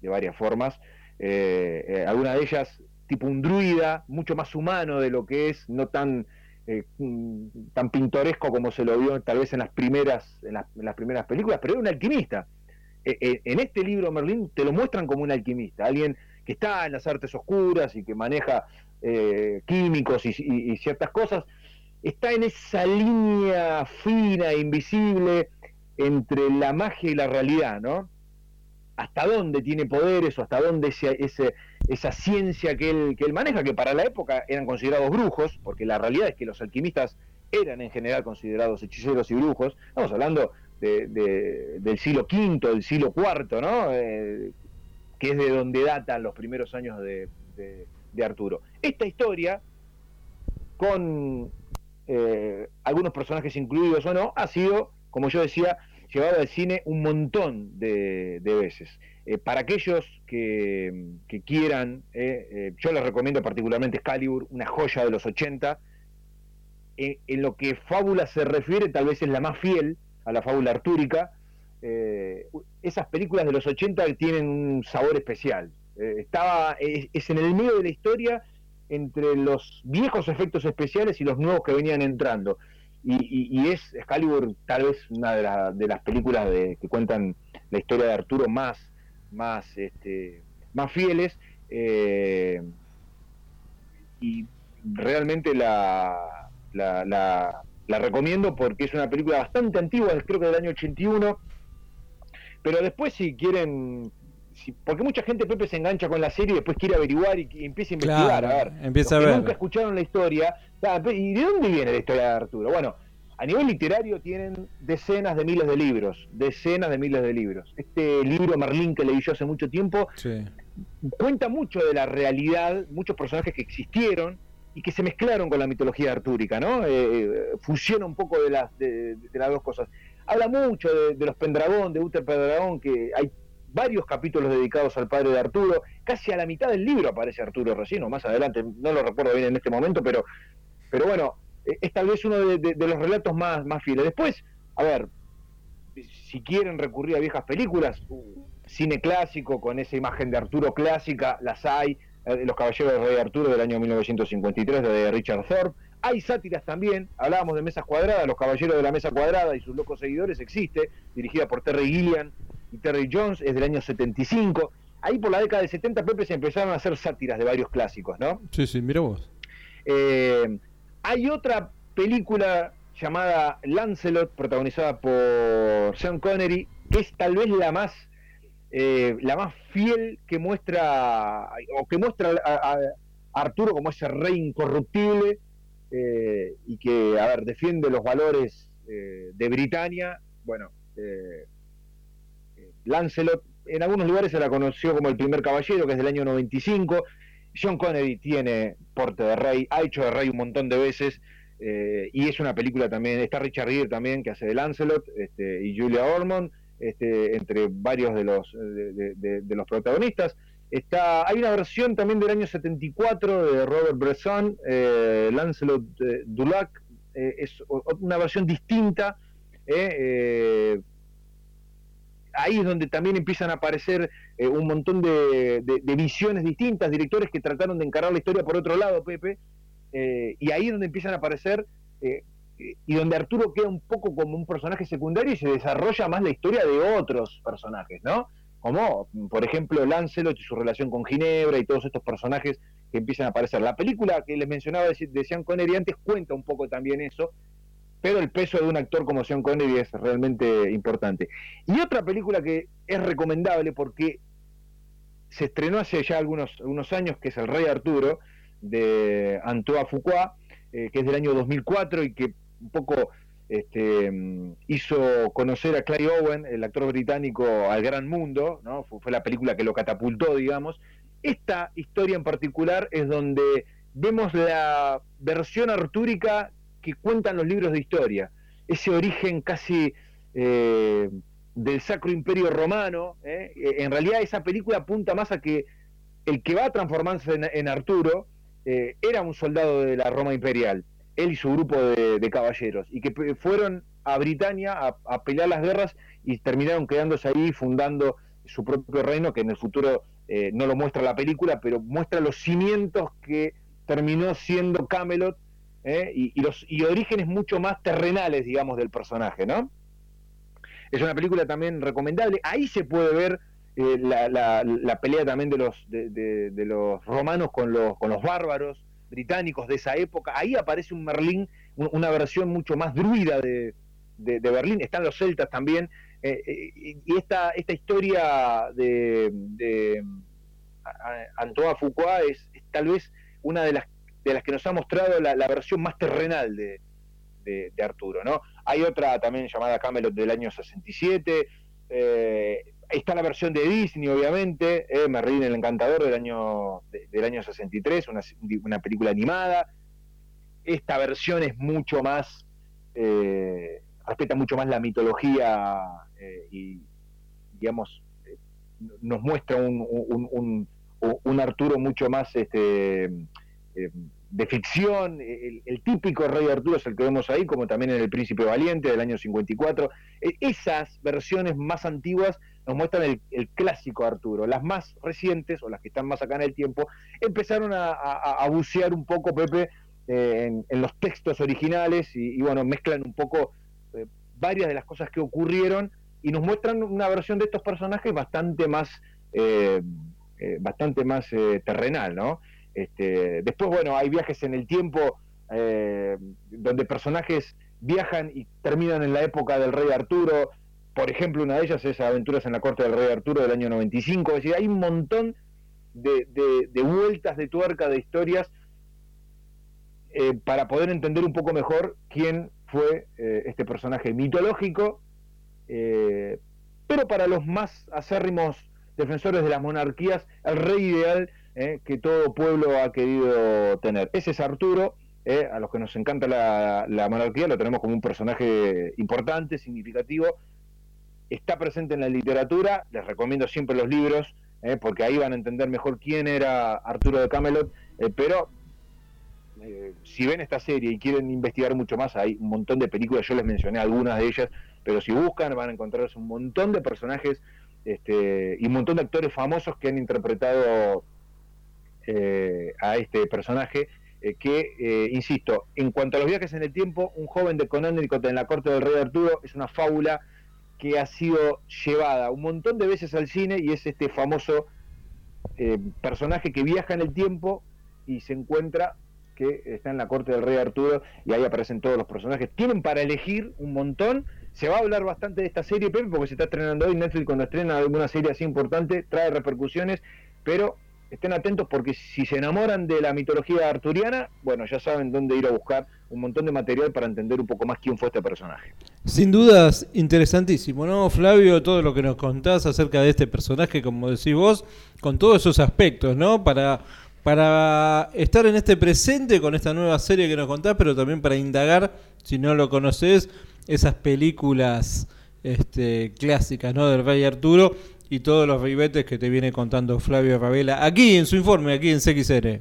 Speaker 7: de varias formas. Eh, eh, de ellas tipo un druida, mucho más humano de lo que es, no tan eh, mm, tan pintoresco como se lo vio tal vez en las primeras en las, en las primeras películas, pero era un alquimista. Eh, eh, en este libro Merlín te lo muestran como un alquimista, alguien que está en las artes oscuras y que maneja eh, químicos y, ciertas cosas, está en esa línea fina invisible entre la magia y la realidad, ¿no? Hasta dónde tiene poderes o hasta dónde esa ciencia que él, maneja, que para la época eran considerados brujos, porque la realidad es que los alquimistas eran en general considerados hechiceros y brujos. Estamos hablando de, de- del siglo V, del siglo IV, ¿no? Eh, que es de donde datan los primeros años de- de Arturo. Esta historia, con eh, algunos personajes incluidos o no, ha sido, como yo decía, llevado al cine un montón de, veces. Eh, para aquellos que, quieran, eh, eh, yo les recomiendo particularmente Excalibur, una joya de los 80. Eh, en lo que fábula se refiere, tal vez es la más fiel a la fábula artúrica. Esas películas de los 80 tienen un sabor especial. Eh, estaba, es, en el medio de la historia entre los viejos efectos especiales y los nuevos que venían entrando. Y es Excalibur tal vez una de, la- de las películas de, que cuentan la historia de Arturo más, más, este, más fieles. eh, y realmente la, la, la- la recomiendo porque es una película bastante antigua, creo que del año 81. Pero después si quieren... si- porque mucha gente, Pepe, se engancha con la serie y después quiere averiguar y, y empieza a investigar.
Speaker 6: Claro,
Speaker 7: a ver,
Speaker 6: empieza
Speaker 7: los
Speaker 6: a
Speaker 7: que nunca escucharon la historia. ¿Y de dónde viene la historia de Arturo? Bueno, a nivel literario tienen decenas de miles de libros, decenas de miles de libros. Este libro Merlín que leí yo hace mucho tiempo
Speaker 6: Sí.
Speaker 7: cuenta mucho de la realidad, muchos personajes que existieron y que se mezclaron con la mitología artúrica, ¿no? Eh, eh, fusiona un poco de las, de, de las dos cosas. Habla mucho de, de los Pendragón, de Uther Pendragón, que hay varios capítulos dedicados al padre de Arturo. Casi a la mitad del libro aparece Arturo recién, o más adelante, no lo recuerdo bien en este momento, pero, pero bueno, eh, es tal vez uno de, los relatos más, más fieles. Después, a ver, si quieren recurrir a viejas películas, cine clásico con esa imagen de Arturo clásica, las hay, eh, Los Caballeros del Rey Arturo del año 1953 de Richard Thorpe. Hay sátiras también, hablábamos de Mesas Cuadradas, Los Caballeros de la Mesa Cuadrada y sus locos seguidores, existe, dirigida por Terry Gilliam y Terry Jones, es del año 75. Ahí por la década de 70, Pepe, se empezaron a hacer sátiras de varios clásicos, ¿no?
Speaker 6: Sí, sí, mira vos.
Speaker 7: Eh, hay otra película llamada Lancelot, protagonizada por Sean Connery, que es tal vez la más eh, la más fiel que muestra o que muestra a, a Arturo como ese rey incorruptible eh, y que a ver defiende los valores eh, de Britania. Bueno, eh, Lancelot en algunos lugares se la conoció como el primer caballero, que es del año 95. John Connery tiene porte de rey, ha hecho de rey un montón de veces, eh, y es una película también, está Richard Gere también, que hace de Lancelot, este, y Julia Ormond, este, entre varios de los, de, los protagonistas. Está, hay una versión también del año 74 de Robert Bresson, eh, Lancelot eh, Dulac, es una versión distinta, eh, ahí es donde también empiezan a aparecer eh, un montón de, visiones distintas, directores que trataron de encarar la historia por otro lado, Pepe, eh, y ahí es donde empiezan a aparecer, eh, eh, y donde Arturo queda un poco como un personaje secundario y se desarrolla más la historia de otros personajes, ¿no? Como, por ejemplo, Lancelot y su relación con Ginebra y todos estos personajes que empiezan a aparecer. La película que les mencionaba de Sean Connery antes cuenta un poco también eso, pero el peso de un actor como Sean Connery es realmente importante. Y otra película que es recomendable porque se estrenó hace ya algunos, algunos años, que es El Rey Arturo, de Antoine Fuqua, eh, que es del año 2004 y que un poco este, hizo conocer a Clay Owen, el actor británico, al gran mundo, ¿no? fue la película que lo catapultó, digamos. Esta historia en particular es donde vemos la versión artúrica que cuentan los libros de historia, ese origen casi eh, del Sacro Imperio Romano. ¿eh? En realidad esa película apunta más a que el que va a transformarse en, Arturo eh, era un soldado de la Roma imperial, él y su grupo de, de caballeros, y que fueron a Britania a, a pelear las guerras y terminaron quedándose ahí fundando su propio reino, que en el futuro no lo muestra la película, pero muestra los cimientos que terminó siendo Camelot ¿eh? y, los y orígenes mucho más terrenales, digamos, del personaje, ¿no? Es una película también recomendable. Ahí se puede ver eh, la, la- la pelea también de los de, de- de los romanos con los con los bárbaros británicos de esa época. Ahí aparece un Merlín, un- una versión mucho más druida de, de, Berlín, están los celtas también, y esta, esta historia de, de Antoine Foucault es, tal vez una de las, de las que nos ha mostrado la, versión más terrenal de, de, Arturo, ¿no? Hay otra también llamada Camelot del año 67, eh, está la versión de Disney, obviamente, eh, Merlín el Encantador del año, del año 63, una, una, película animada. Esta versión es mucho más, eh, respeta mucho más la mitología eh, y, digamos, nos muestra un, un, un, Arturo mucho más este, de ficción, el, típico rey Arturo es el que vemos ahí, como también en El Príncipe Valiente del año 54. E, esas versiones más antiguas nos muestran el, clásico Arturo. Las más recientes, o las que están más acá en el tiempo, empezaron a, bucear un poco, Pepe, eh, en, los textos originales y, bueno, mezclan un poco eh, varias de las cosas que ocurrieron y nos muestran una versión de estos personajes bastante más, eh, bastante más terrenal, ¿no? Este, después, bueno, hay viajes en el tiempo eh, donde personajes viajan y terminan en la época del rey Arturo. Por ejemplo, una de ellas es Aventuras en la corte del rey Arturo del año 95. Es decir, hay un montón de, vueltas de tuerca de historias eh, para poder entender un poco mejor quién fue eh, este personaje mitológico. pero para los más acérrimos defensores de las monarquías, el rey ideal eh, que todo pueblo ha querido tener. Ese es Arturo, eh, a los que nos encanta la, monarquía, lo tenemos como un personaje importante, significativo, está presente en la literatura, les recomiendo siempre los libros, eh, porque ahí van a entender mejor quién era Arturo de Camelot, pero si ven esta serie y quieren investigar mucho más, hay un montón de películas, yo les mencioné algunas de ellas, pero si buscan van a encontrarse un montón de personajes este, y un montón de actores famosos que han interpretado eh, a este personaje eh, que, eh, insisto, en cuanto a los viajes en el tiempo, un joven de Connecticut en la corte del rey Arturo es una fábula que ha sido llevada un montón de veces al cine y es este famoso personaje que viaja en el tiempo y se encuentra que está en la corte del rey Arturo y ahí aparecen todos los personajes. Tienen para elegir un montón. Se va a hablar bastante de esta serie, Pepe, porque se está estrenando hoy. Netflix cuando estrena alguna serie así importante trae repercusiones, pero estén atentos porque si se enamoran de la mitología arturiana, bueno, ya saben dónde ir a buscar un montón de material para entender un poco más quién fue este personaje.
Speaker 6: Sin dudas, interesantísimo, ¿no, Flavio? Todo lo que nos contás acerca de este personaje, como decís vos, con todos esos aspectos, ¿no? Para, para estar en este presente con esta nueva serie que nos contás, pero también para indagar, si no lo conoces, esas películas este, clásicas, ¿no? Del Rey Arturo y todos los ribetes que te viene contando Flavio Ravela aquí en su informe, aquí en CXR.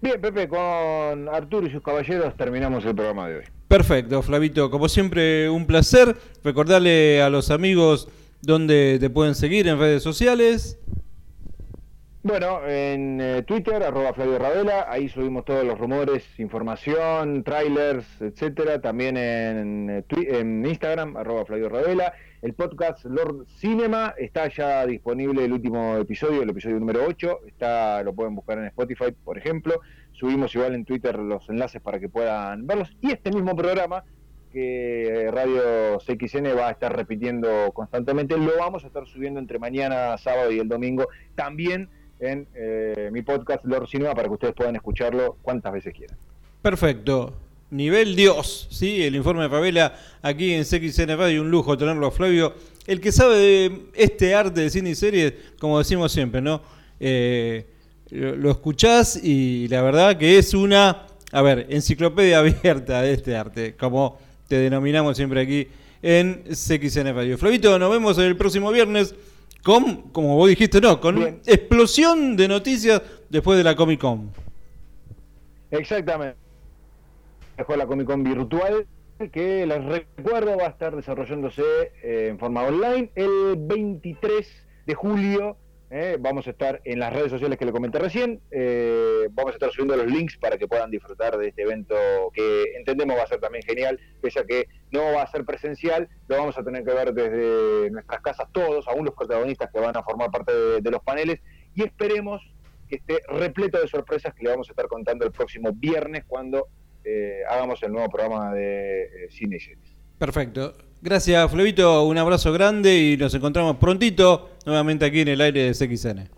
Speaker 7: Bien, Pepe, con Arturo y sus caballeros terminamos el programa de hoy.
Speaker 6: Perfecto, Flavito. Como siempre, un placer. Recordarle a los amigos dónde te pueden seguir en redes sociales.
Speaker 7: Bueno, en eh, Twitter, arroba Flavio Ravela, ahí subimos todos los rumores, información, trailers, etcétera. También en, eh, en Instagram, arroba Flavio Ravela. El podcast Lord Cinema está ya disponible el último episodio, el episodio número 8. Está, lo pueden buscar en Spotify, por ejemplo. Subimos igual en Twitter los enlaces para que puedan verlos. Y este mismo programa que Radio CXN va a estar repitiendo constantemente, lo vamos a estar subiendo entre mañana, sábado y el domingo. También en eh, mi podcast Lord Cinema para que ustedes puedan escucharlo cuantas veces quieran.
Speaker 6: Perfecto. Nivel Dios, ¿sí? El informe de Favela aquí en CXN Radio, un lujo tenerlo a Flavio. El que sabe de este arte de cine y series, como decimos siempre, ¿no? Eh, lo, escuchás y la verdad que es una, a ver, enciclopedia abierta de este arte, como te denominamos siempre aquí en CXN Radio. Flavito, nos vemos el próximo viernes con, como vos dijiste, no, con una explosión de noticias después de la Comic Con.
Speaker 7: Exactamente. Dejó la Comic Con virtual, que les recuerdo va a estar desarrollándose eh, en forma online el 23 de julio ¿eh? vamos a estar en las redes sociales que le comenté recién, eh, vamos a estar subiendo los links para que puedan disfrutar de este evento que entendemos va a ser también genial, pese a que no va a ser presencial, lo vamos a tener que ver desde nuestras casas todos, aún los protagonistas que van a formar parte de, los paneles, y esperemos que esté repleto de sorpresas que le vamos a estar contando el próximo viernes cuando eh, hagamos el nuevo programa de eh, cine y series.
Speaker 6: Perfecto. Gracias, Flavito. Un abrazo grande y nos encontramos prontito nuevamente aquí en el aire de CXN.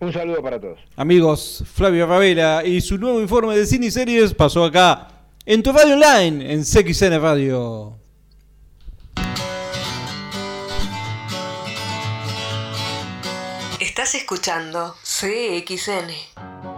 Speaker 7: Un saludo para todos.
Speaker 6: Amigos, Flavio Ravela y su nuevo informe de cine y series pasó acá en tu radio online, en CXN Radio.
Speaker 2: Estás escuchando CXN.